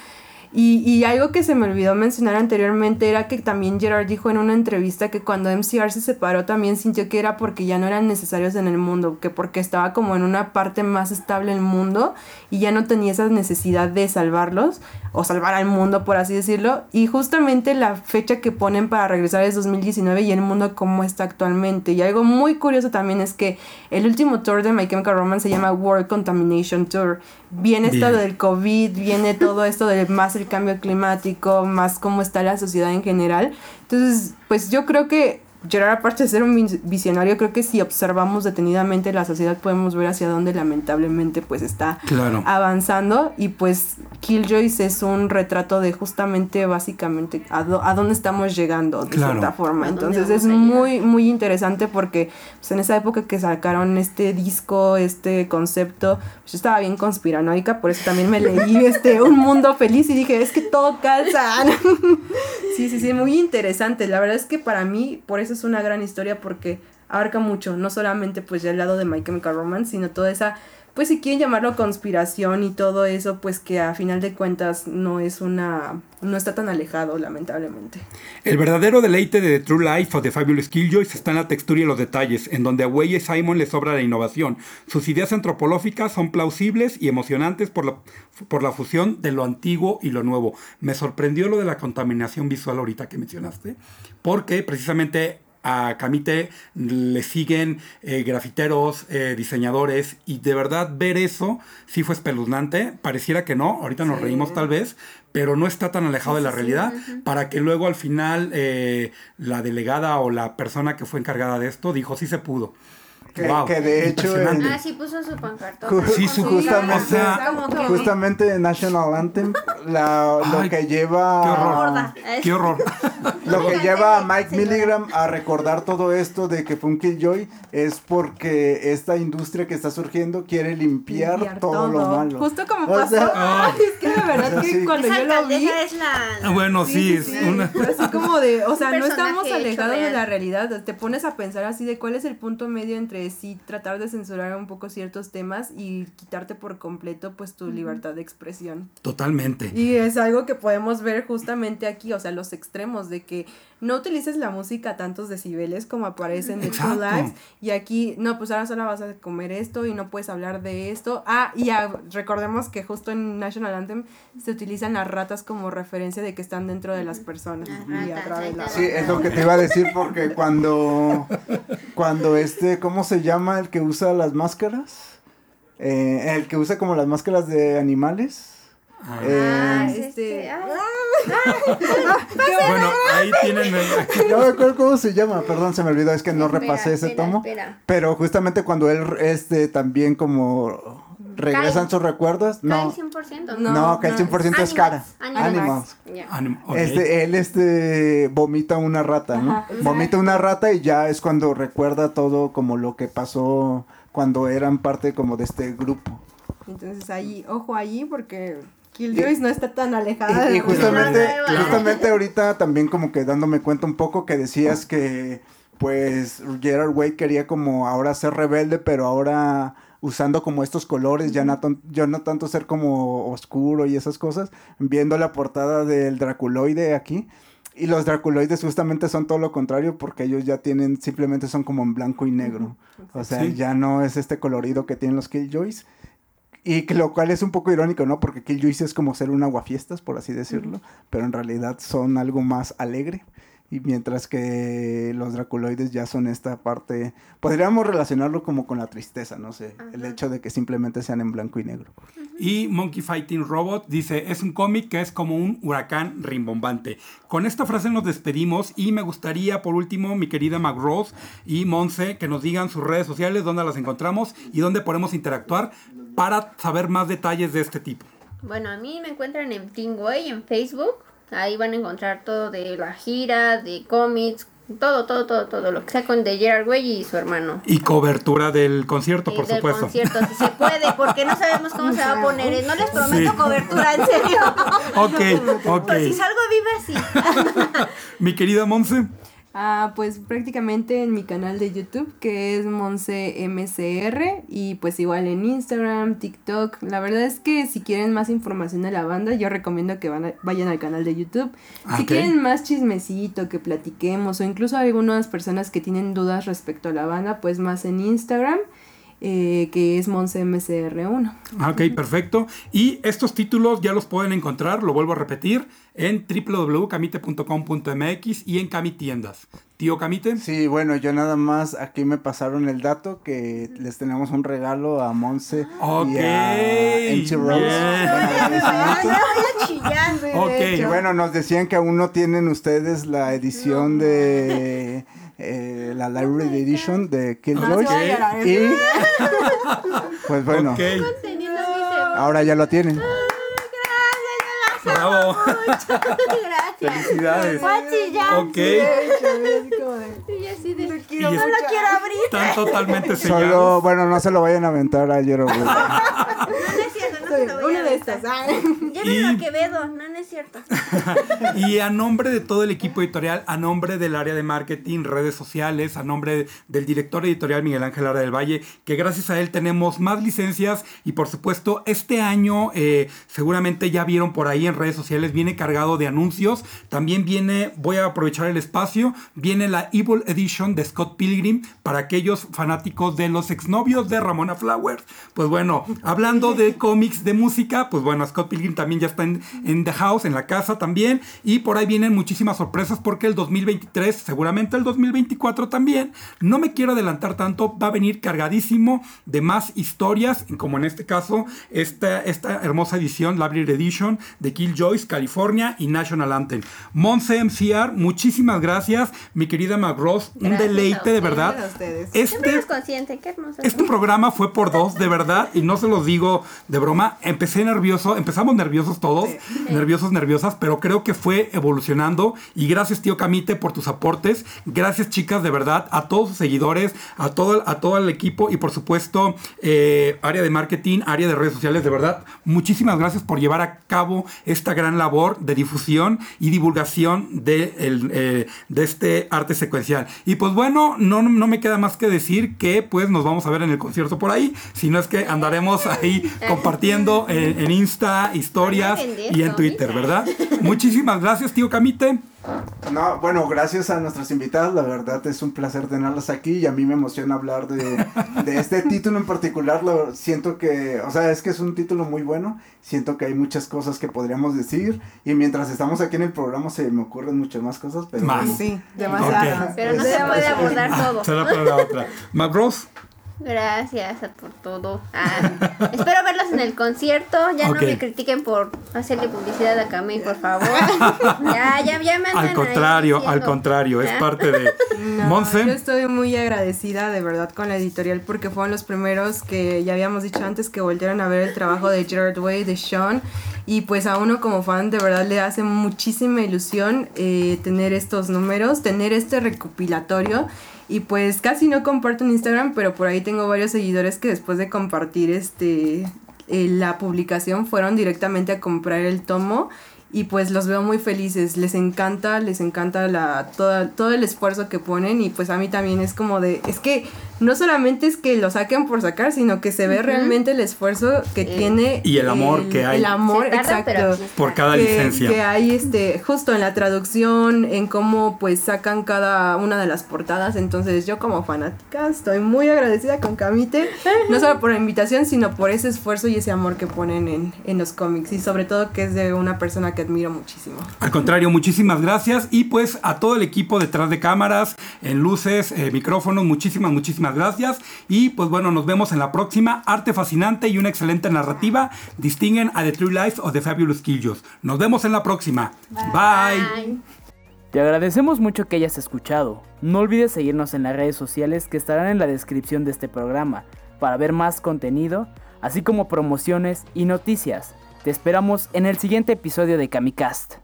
Y, y, algo que se me olvidó mencionar anteriormente era que también Gerard dijo en una entrevista que cuando MCR se separó también sintió que era porque ya no eran necesarios en el mundo, que porque estaba como en una parte más estable el mundo y ya no tenía esa necesidad de salvarlos o salvar al mundo, por así decirlo. Y justamente la fecha que ponen para regresar es 2019 y el mundo como está actualmente. Y algo muy curioso también es que el último tour de My Chemical Romance se llama World Contamination Tour. Viene esto del COVID, viene todo esto de más el cambio climático, más cómo está la sociedad en general. Entonces, pues yo creo que Gerard, aparte de ser un visionario, creo que si observamos detenidamente la sociedad podemos ver hacia dónde lamentablemente pues está avanzando y pues Killjoys es un retrato de justamente básicamente a, dónde estamos llegando de cierta forma. Entonces es muy muy interesante porque pues, en esa época que sacaron este disco, este concepto, pues, yo estaba bien conspiranoica, por eso también me leí este Un Mundo Feliz y dije, es que todo calza. sí, sí, sí, muy interesante. La verdad es que para mí, por eso es una gran historia porque abarca mucho, no solamente pues ya el lado de My Chemical sino toda esa, pues si quieren llamarlo conspiración y todo eso, pues que a final de cuentas no es una, no está tan alejado, lamentablemente. El verdadero deleite de The True Life o The Fabulous Killjoys está en la textura y los detalles, en donde a Way y Simon le sobra la innovación. Sus ideas antropológicas son plausibles y emocionantes por la, por la fusión de lo antiguo y lo nuevo. Me sorprendió lo de la contaminación visual ahorita que mencionaste, porque precisamente a Camite le siguen eh, grafiteros, eh, diseñadores, y de verdad ver eso sí fue espeluznante. Pareciera que no, ahorita nos reímos tal vez, pero no está tan alejado de la realidad para que luego al final eh, la delegada o la persona que fue encargada de esto dijo sí se pudo. Que, de hecho. ah, sí puso su pancartón. sí, su justamente, justamente National Anthem, la, lo que lleva. Qué horror. Qué horror. lo que lleva a Mike Milligram a recordar todo esto de que fue un Killjoy es porque esta industria que está surgiendo quiere limpiar, todo, lo malo. Justo como pasó. es que de verdad que cuando yo lo vi. Es la... Ah, bueno, sí, es una. Así como de. O sea, no estamos alejados de la realidad. Te pones a pensar así de cuál es el punto medio entre sí tratar de censurar un poco ciertos temas y quitarte por completo pues tu libertad de expresión. Totalmente. Y es algo que podemos ver justamente aquí, o sea, los extremos de que no utilices la música a tantos decibeles como aparecen en True Lives y aquí, no, pues ahora solo vas a comer esto y no puedes hablar de esto. Ah, y recordemos que justo en National Anthem se utilizan las ratas como referencia de que están dentro de las personas. sí, es lo que te iba a decir porque cuando, cuando este, ¿cómo se llama el que usa las máscaras? Eh, el que usa como las máscaras de animales. Ah, eh, este, este ah, bueno, ahí tienen. No me acuerdo cómo se llama, perdón, se me olvidó, es que no repasé ese tomo. Pero justamente cuando él, este, también como regresan sus recuerdos, no. 100%. No, no, que el 100% es cara. Animals. Este, él este vomita una rata, ¿no? Vomita una rata y ya es cuando recuerda todo como lo que pasó cuando eran parte como de este grupo. Entonces ahí, ojo ahí porque Killjoys no está tan alejada. Y, justamente, justamente ahorita también como que dándome cuenta un poco que decías que pues Gerard Way quería como ahora ser rebelde, pero ahora usando como estos colores, ya no tanto ser como oscuro y esas cosas, viendo la portada del Draculoide aquí. Y los Draculoides justamente son todo lo contrario porque ellos ya tienen, simplemente son como en blanco y negro. O sea, ya no es este colorido que tienen los Killjoys. Y lo cual es un poco irónico, ¿no? Porque Killjoys es como ser un aguafiestas, por así decirlo, pero en realidad son algo más alegre. Y mientras que los draculoides ya son esta parte, podríamos relacionarlo como con la tristeza, no sé, el hecho de que simplemente sean en blanco y negro. Y Monkey Fighting Robot dice, es un cómic que es como un huracán rimbombante. Con esta frase nos despedimos y me gustaría por último, mi querida Rose y Monse, que nos digan sus redes sociales, dónde las encontramos y dónde podemos interactuar para saber más detalles de este tipo. Bueno, a mí me encuentran en Tingway en Facebook. Ahí van a encontrar todo de la gira, de cómics, todo, todo, todo, todo, lo que sea con de Gerard Way y su hermano. Y cobertura del concierto, y por del supuesto. concierto, si se puede, porque no sabemos cómo se va a poner. No les prometo cobertura, en serio. Ok, ok. si salgo viva, sí. Mi querida Monse. Ah, pues prácticamente en mi canal de YouTube, que es Monse MCR, y pues igual en Instagram, TikTok. La verdad es que si quieren más información de la banda, yo recomiendo que van a- vayan al canal de YouTube. Ah, Si quieren más chismecito, que platiquemos, o incluso algunas personas que tienen dudas respecto a la banda, pues más en Instagram, eh, que es Monse MCR1. Ah, Ok, perfecto. Y estos títulos ya los pueden encontrar, lo vuelvo a repetir, en www.camite.com.mx y en Camitiendas. Tío Camite. Sí, bueno, yo nada más aquí me pasaron el dato que les tenemos un regalo a Monse Ok, y a MC Rose. bien. Bueno, agradecimiento. Ok. Y bueno, nos decían que aún no tienen ustedes la edición de eh, la Library Edition de Killjoy. se va a llorar. Y pues bueno, Ok, Teniendo mi ahora ya lo tienen. bravo. Gracias. Felicidades. Ok, Y así de, Y no lo quiero abrir. están totalmente Solo, sellados. bueno, no se lo vayan a aventar a Jero. Una de estas. ah. Llévenlo Y- a Quevedo, no, no es cierto. Y a nombre de todo el equipo editorial, a nombre del área de marketing, redes sociales, a nombre del director editorial Miguel Ángel Lara del Valle, que gracias a él tenemos más licencias y por supuesto este año eh, seguramente ya vieron por ahí en redes sociales, viene cargado de anuncios, también viene, voy a aprovechar el espacio, viene la Evil Edition de Scott Pilgrim para aquellos fanáticos de los exnovios de Ramona Flowers. Pues bueno, hablando de cómics, de música, pues bueno, Scott Pilgrim también ya está en, en The House, en la casa también. Y por ahí vienen muchísimas sorpresas porque el 2023, seguramente el 2024 también. No me quiero adelantar tanto, va a venir cargadísimo de más historias, como en este caso, esta, esta hermosa edición, Library Edition de Killjoys, California y National Anthem. Monse MCR, muchísimas gracias, mi querida McRoss, un Gracias deleite de verdad. Siempre Este eres consciente, qué hermoso. este programa fue por dos, de verdad, y no se los digo de broma. Empecé nervioso, empezamos nerviosos todos, nerviosos, nerviosas, pero creo que fue evolucionando. Y gracias, tío Camite, por tus aportes. Gracias, chicas, de verdad, a todos sus seguidores, a todo, a todo el equipo y, por supuesto, eh, área de marketing, área de redes sociales, de verdad. Muchísimas gracias por llevar a cabo esta gran labor de difusión y divulgación de, el, eh, de este arte secuencial. Y pues bueno, no, no me queda más que decir que pues nos vamos a ver en el concierto por ahí. Si no es que andaremos ahí compartiendo en, en Insta, historias y en Twitter, ¿verdad? Muchísimas gracias, tío Camite. No, bueno, gracias a nuestras invitadas, la verdad es un placer tenerlas aquí y a mí me emociona hablar de, de este título en particular, lo, siento que, o sea, es que es un título muy bueno, siento que hay muchas cosas que podríamos decir y mientras estamos aquí en el programa se me ocurren muchas más cosas, pero Más. Sí, demasiado. Pero no se puede abordar todo. Será para la otra. McRoss. Gracias a- por todo. Ah, espero verlos en el concierto. Ya no me critiquen por hacerle publicidad a Camille, por favor. ya, ya, ya me Al ahí contrario, al contrario, es parte de No, Monse. Yo estoy muy agradecida de verdad con la editorial porque fueron los primeros que ya habíamos dicho antes que volvieron a ver el trabajo de Gerard Way, de Sean. Y pues a uno como fan de verdad le hace muchísima ilusión eh, tener estos números, tener este recopilatorio. Y pues casi no comparto en Instagram, pero por ahí tengo varios seguidores que después de compartir este eh, la publicación fueron directamente a comprar el tomo y pues los veo muy felices, les encanta, les encanta la todo el esfuerzo que ponen y pues a mí también es como de, es que no solamente es que lo saquen por sacar, sino que se ve realmente el esfuerzo que Eh, tiene Y el amor que hay. El amor, tarda, exacto por cada que, licencia. que hay este justo en la traducción en cómo pues sacan cada una de las portadas entonces yo como fanática estoy muy agradecida con Camite no solo por la invitación sino por ese esfuerzo y ese amor que ponen en, en los cómics y sobre todo que es de una persona que admiro muchísimo Al contrario, muchísimas gracias. Y pues a todo el equipo detrás de cámaras, en luces, eh, micrófonos, muchísimas, muchísimas gracias. Y pues bueno, nos vemos en la próxima. Arte fascinante y una excelente narrativa distinguen a The True Life of the Fabulous Killos. Nos vemos en la próxima. Bye. Ay. Te agradecemos mucho que hayas escuchado. No olvides seguirnos en las redes sociales que estarán en la descripción de este programa para ver más contenido, así como promociones y noticias. Te esperamos en el siguiente episodio de Kamicast.